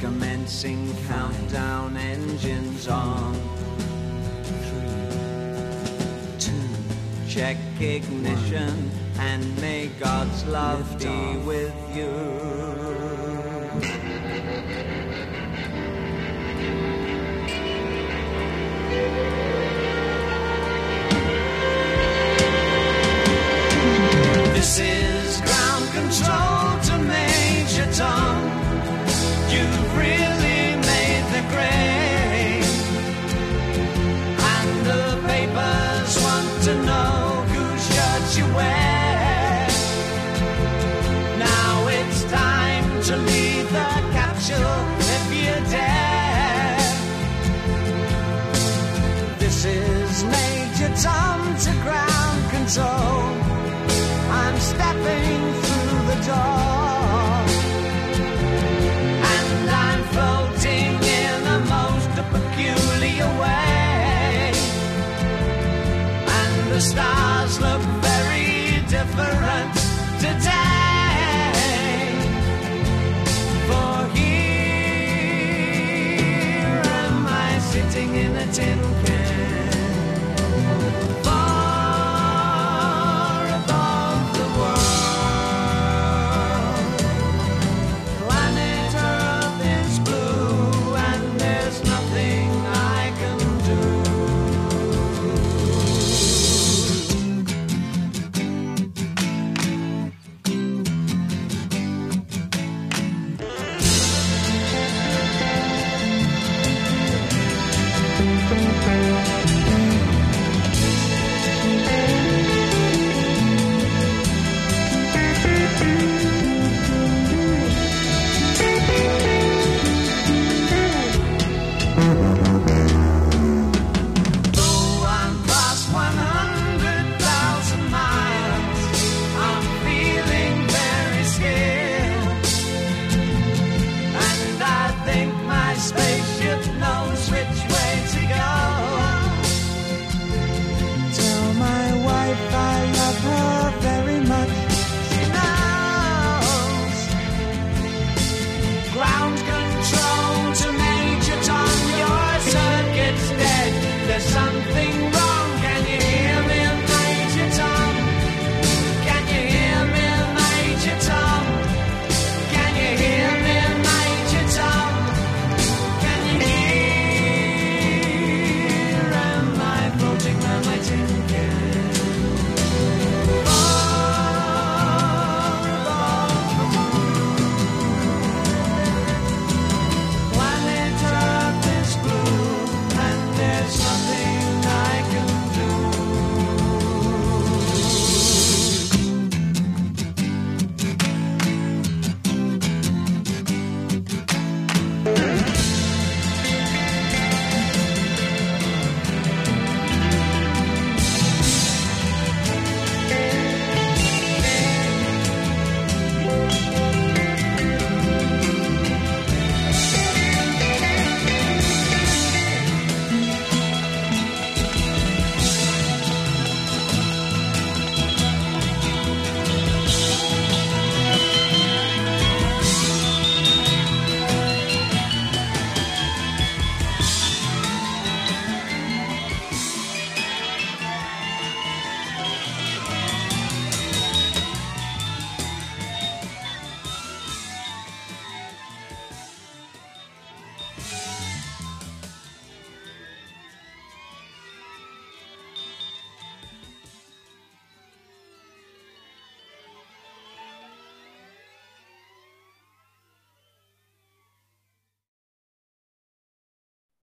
Commencing countdown engines on. Three, two. Check ignition and may God's love be with you. This is ground control the dark. And I'm floating in the most peculiar way. And the stars look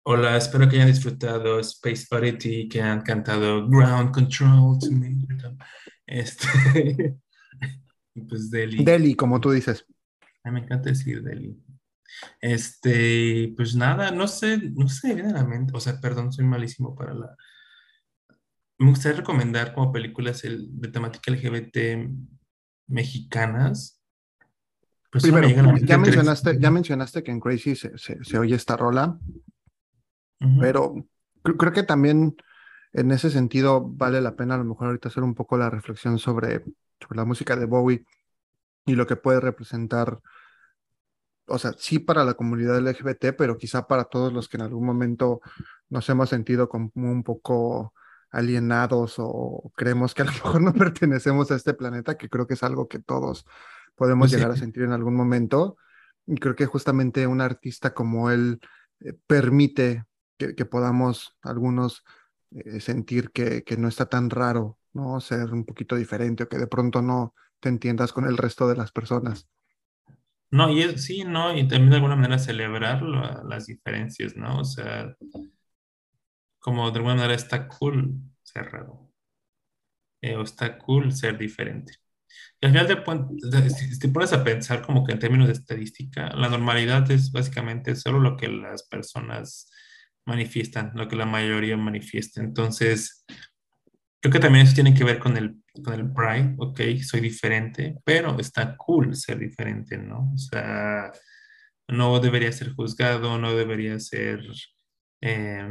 Hola, espero que hayan disfrutado Space Oddity, que han cantado Ground Control to me. Este, pues Delhi. Delhi, como tú dices. Ay, me encanta decir Delhi. Este, pues nada, no sé, no sé, viene a la mente, o sea, perdón, soy malísimo para la... Me gustaría recomendar como películas el- de temática LGBT mexicanas. Pues me Primero, llegan a la mente ya mencionaste, ya mencionaste que en Crazy se, se- se oye esta rola, Ujú. pero cre- creo que también en ese sentido vale la pena a lo mejor ahorita hacer un poco la reflexión sobre, sobre la música de Bowie y lo que puede representar, o sea, sí para la comunidad LGBT, pero quizá para todos los que en algún momento nos hemos sentido como un poco alienados o creemos que a lo mejor no pertenecemos a este planeta, que creo que es algo que todos podemos Pues sí. llegar a sentir en algún momento. Y creo que justamente un artista como él eh, permite que, podamos algunos eh, sentir que, que no está tan raro, ¿no? Ser un poquito diferente o que de pronto no te entiendas con el resto de las personas. No, y es- sí, ¿no? Y también de alguna manera celebrar la- las diferencias, ¿no? O sea, como de alguna manera está cool ser raro, eh, o está cool ser diferente. Y al final de si te pones a pensar como que en términos de estadística, la normalidad es básicamente solo lo que las personas manifiestan, lo que la mayoría manifiesta. Entonces, creo que también eso tiene que ver con el, con el pride, ok, soy diferente, pero está cool ser diferente, ¿no? O sea, no debería ser juzgado, no debería ser eh,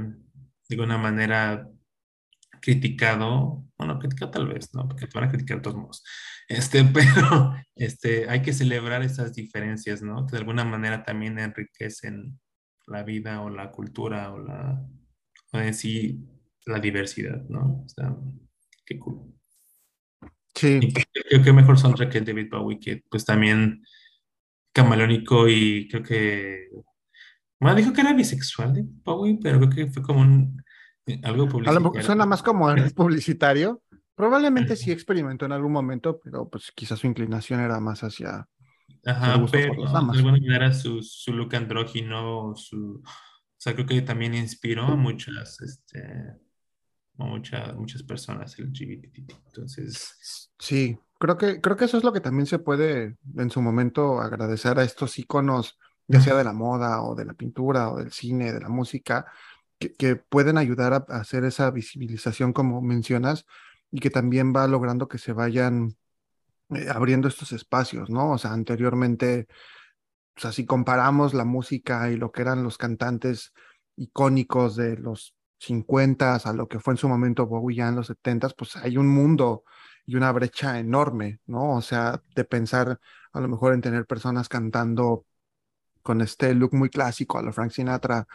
de alguna manera criticado, bueno, criticado tal vez, ¿no? Porque te van a criticar de todos modos. Este, pero este, hay que celebrar esas diferencias, ¿no? Que de alguna manera también enriquecen la vida o la cultura o la, o en sí, la diversidad, ¿no? O sea, qué cool. Sí, Y creo que mejor soundtrack que David Bowie, que pues también camaleónico y creo que, bueno, dijo que era bisexual David Bowie, pero creo que fue como un, eh, algo a lo mejor publicitario. suena más como publicitario. Probablemente sí experimentó en algún momento, pero pues quizás su inclinación era más hacia Ajá, pero de alguna manera su, su look andrógino, su, o sea, creo que también inspiró a muchas, este, a muchas, muchas personas LGBT. Entonces, Sí, creo que, creo que eso es lo que también se puede en su momento agradecer a estos iconos, ya sea de la moda o de la pintura o del cine, de la música, que, que pueden ayudar a, a hacer esa visibilización como mencionas y que también va logrando que se vayan eh, abriendo estos espacios, ¿no? O sea, anteriormente, o sea, si comparamos la música y lo que eran los cantantes icónicos de los 50 a lo que fue en su momento Bowie ya en los 70 pues hay un mundo y una brecha enorme, ¿no? O sea, de pensar a lo mejor en tener personas cantando con este look muy clásico a la Frank Sinatra,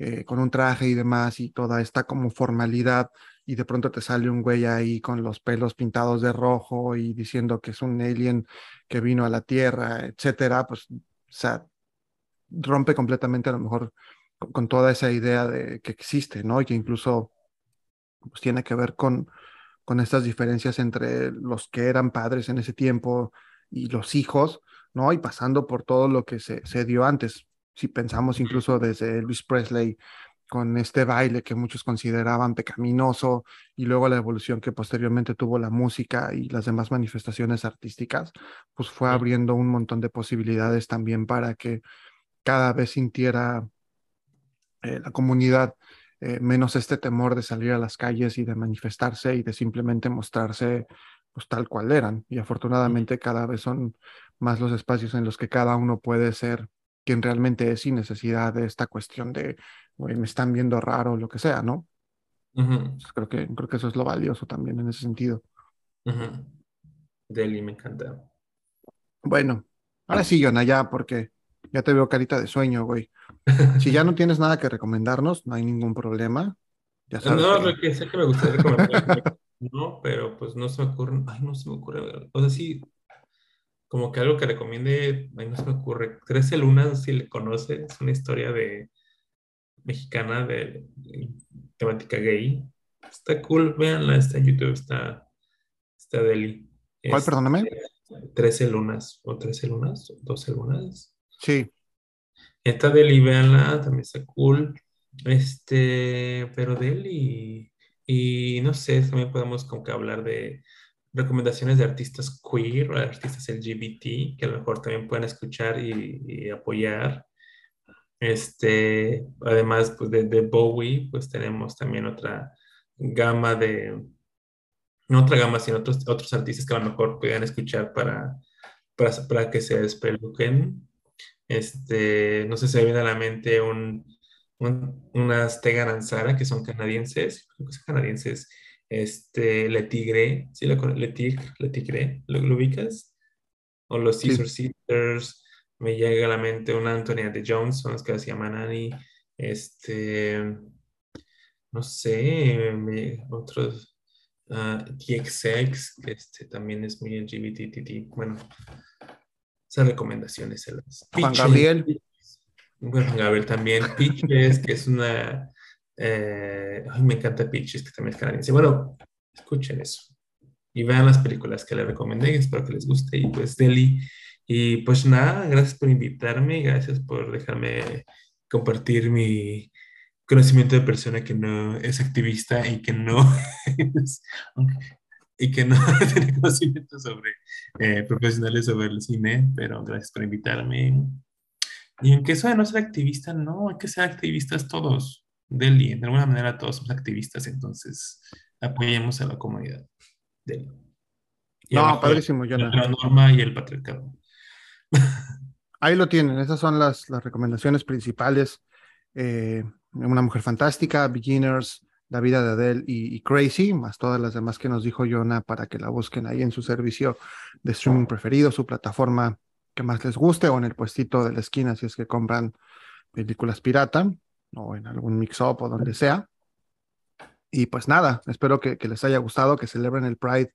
eh, con un traje y demás, y toda esta como formalidad, y de pronto te sale un güey ahí con los pelos pintados de rojo y diciendo que es un alien que vino a la Tierra, etcétera, pues, o rompe completamente a lo mejor con, con toda esa idea de que existe, ¿no? Y que incluso pues, tiene que ver con, con estas diferencias entre los que eran padres en ese tiempo y los hijos, ¿no? Y pasando por todo lo que se, se dio antes. Si pensamos incluso desde Elvis Presley con este baile que muchos consideraban pecaminoso y luego la evolución que posteriormente tuvo la música y las demás manifestaciones artísticas, pues fue abriendo un montón de posibilidades también para que cada vez sintiera eh, la comunidad eh, menos este temor de salir a las calles y de manifestarse y de simplemente mostrarse pues tal cual eran. Y afortunadamente cada vez son más los espacios en los que cada uno puede ser quien realmente es sin necesidad de esta cuestión de, "Güey, me están viendo raro lo que sea, ¿no? ujú, Entonces, creo que, creo que eso es lo valioso también en ese sentido. ujú. Delhi me encanta. Bueno, ahora sí, Yona, ya, porque ya te veo carita de sueño, güey. Si ya no tienes nada que recomendarnos, no hay ningún problema. Ya sabes No, que- lo que sé que me gustaría recomendar, no, pero pues no se me ocurre, ay, no se me ocurre, o sea, sí, como que algo que recomiende, ay, no se me ocurre. Trece Lunas, si le conoce, es una historia de mexicana de, de temática gay. Está cool, véanla, está en YouTube, está, está Deli. ¿Cuál, Es perdóname? Trece Lunas, o Trece Lunas, o Doce Lunas. Sí, Está Deli, véanla, también está cool. Este, pero de él y, y no sé, también podemos como que hablar de recomendaciones de artistas queer o de artistas LGBT que a lo mejor también pueden escuchar y, y apoyar. Este, además pues de, de Bowie, pues tenemos también otra gama de, no otra gama, sino otros, otros artistas que a lo mejor puedan escuchar para, para, para que se despeluquen. Este, no sé si me viene a la mente un, un- unas Tegan Ansara que son canadienses, creo que son canadienses. Este, Le Tigre, ¿sí lo cono- Le Tigre, Le Tigre, ¿lo, lo ubicas? O los Sí, Scissor Sisters, me llega a la mente una Antonia de Johnson, que se llaman Annie. Este, no sé, me- otros, ah, TXX, que este, también es muy LGBT, bueno, esas recomendaciones se las. Juan Gabriel. bueno, Gabriel también. Peaches, que es una. Eh, ay, me encanta Peaches, que también es canadiense. Bueno, escuchen eso. Y vean las películas que les recomendé. Espero que les guste. Y pues, Deli. Y pues nada, gracias por invitarme. Gracias por dejarme compartir mi conocimiento de persona que no es activista y que no es- y que no tiene conocimiento sobre eh, profesionales sobre el cine, pero gracias por invitarme. Y en que eso de no ser activista, no, hay que ser activistas todos. Delhi, de alguna manera todos somos activistas, entonces apoyemos a la comunidad. Delhi. Y No, padrísimo, Jonah. la norma y el patriarcado. Ahí lo tienen, esas son las, las recomendaciones principales. Eh, una mujer fantástica, Beginners, La vida de Adele y, y Crazy, más todas las demás que nos dijo Jonah para que la busquen ahí en su servicio de streaming preferido, su plataforma que más les guste o en el puestito de la esquina si es que compran películas pirata o en algún mix-up o donde sea. Y pues nada, espero que, que les haya gustado, que celebren el Pride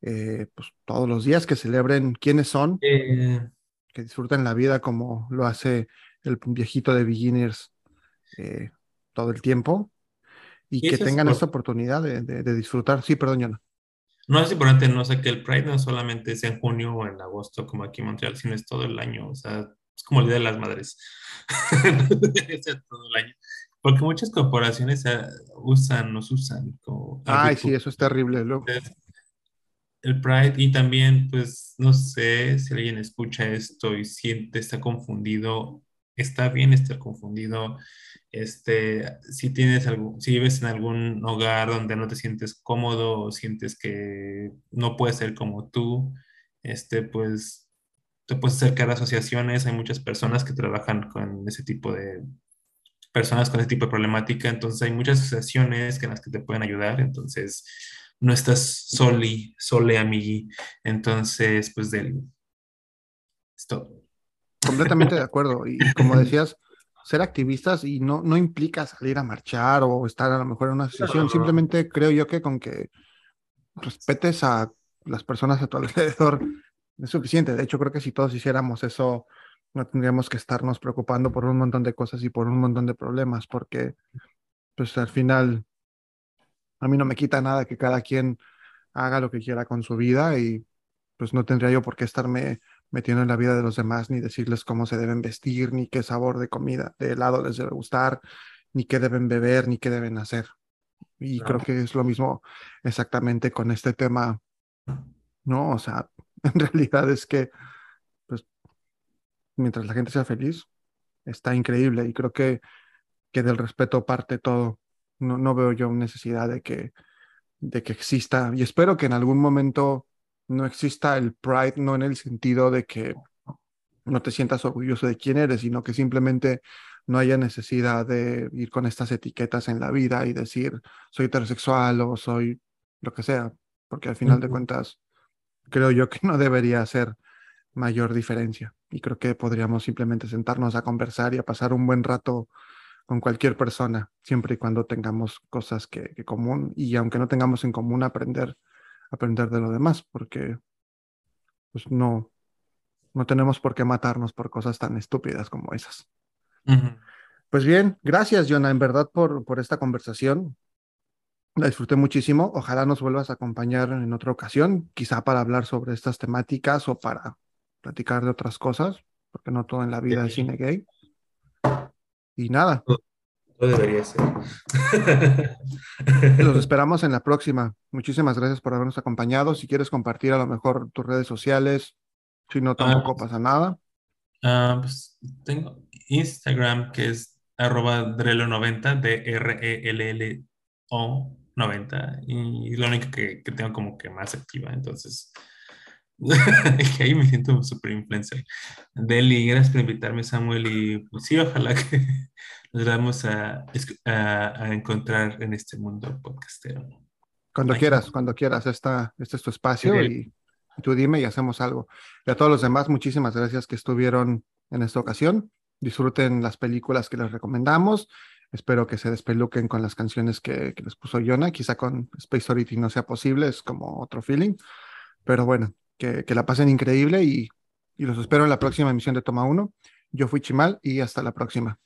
eh, pues, todos los días, que celebren quiénes son, Eh, que disfruten la vida como lo hace el viejito de Beginners eh, todo el tiempo y y que eso es tengan esta por- oportunidad de, de- de disfrutar. Sí, perdón, Jonah. no es importante, no sé que el Pride no solamente es en junio o en agosto, como aquí en Montreal, sino es todo el año. O sea, es como el Día de las Madres. Todo el año. Porque muchas corporaciones eh, usan, nos usan como Ay, sí, eso es terrible. Entonces, el Pride y también, pues, no sé si alguien escucha esto y siente, está confundido, está bien estar confundido. Este, si tienes algo, si vives en algún hogar donde no te sientes cómodo o sientes que no puedes ser como tú, este, pues, te puedes acercar a asociaciones. Hay muchas personas que trabajan con ese tipo de personas con ese tipo de problemática. Entonces, hay muchas asociaciones que en las que te pueden ayudar. Entonces, no estás soli, sole, amigui. Entonces, pues, del, es todo. completamente de acuerdo. Y, como decías, ser activistas y no, no implica salir a marchar o estar a lo mejor en una asociación. No. Simplemente creo yo que con que respetes a las personas a tu alrededor es suficiente. De hecho, creo que si todos hiciéramos eso, no tendríamos que estarnos preocupando por un montón de cosas y por un montón de problemas, porque pues al final a mí no me quita nada que cada quien haga lo que quiera con su vida y pues no tendría yo por qué estarme metiendo en la vida de los demás, ni decirles cómo se deben vestir, ni qué sabor de comida, de helado les debe gustar, ni qué deben beber, ni qué deben hacer. Y No. creo que es lo mismo exactamente con este tema, ¿no? O sea, en realidad es que, pues, mientras la gente sea feliz, está increíble. Y creo que, que del respeto parte todo. No, no veo yo necesidad de que, de que exista, y espero que en algún momento no exista el pride, no en el sentido de que no te sientas orgulloso de quién eres, sino que simplemente no haya necesidad de ir con estas etiquetas en la vida y decir soy heterosexual o soy lo que sea, porque al final de cuentas creo yo que no debería ser mayor diferencia y creo que podríamos simplemente sentarnos a conversar y a pasar un buen rato con cualquier persona, siempre y cuando tengamos cosas que, que común y aunque no tengamos en común aprender, aprender de lo demás, porque pues no, no tenemos por qué matarnos por cosas tan estúpidas como esas. Pues bien, gracias, Jonah, en verdad por, por esta conversación. La disfruté muchísimo. Ojalá nos vuelvas a acompañar en otra ocasión, quizá para hablar sobre estas temáticas o para platicar de otras cosas, porque no todo en la vida es cine gay. Y nada, No debería ser. Los esperamos en la próxima. Muchísimas gracias por habernos acompañado. Si quieres compartir a lo mejor tus redes sociales, si no, tampoco pasa nada. Ah, pues tengo Instagram que es arroba drelo90, D-R-E-L-L-O 90, y es lo único que, que tengo como que más activa, entonces que ahí me siento súper influencer. Deli, gracias por invitarme, Samuel, y pues sí, ojalá que nos vamos a, a, a encontrar en este mundo podcastero. Cuando Ay. quieras, cuando quieras. Esta, este es tu espacio Sí. y tú dime y hacemos algo. Y a todos los demás, muchísimas gracias que estuvieron en esta ocasión. Disfruten las películas que les recomendamos. Espero que se despeluquen con las canciones que, que les puso Yona. Quizá con Space Oddity no sea posible, es como otro feeling. Pero bueno, que, que la pasen increíble y, y los espero en la próxima emisión de Toma 1. Yo fui Chimal y hasta la próxima.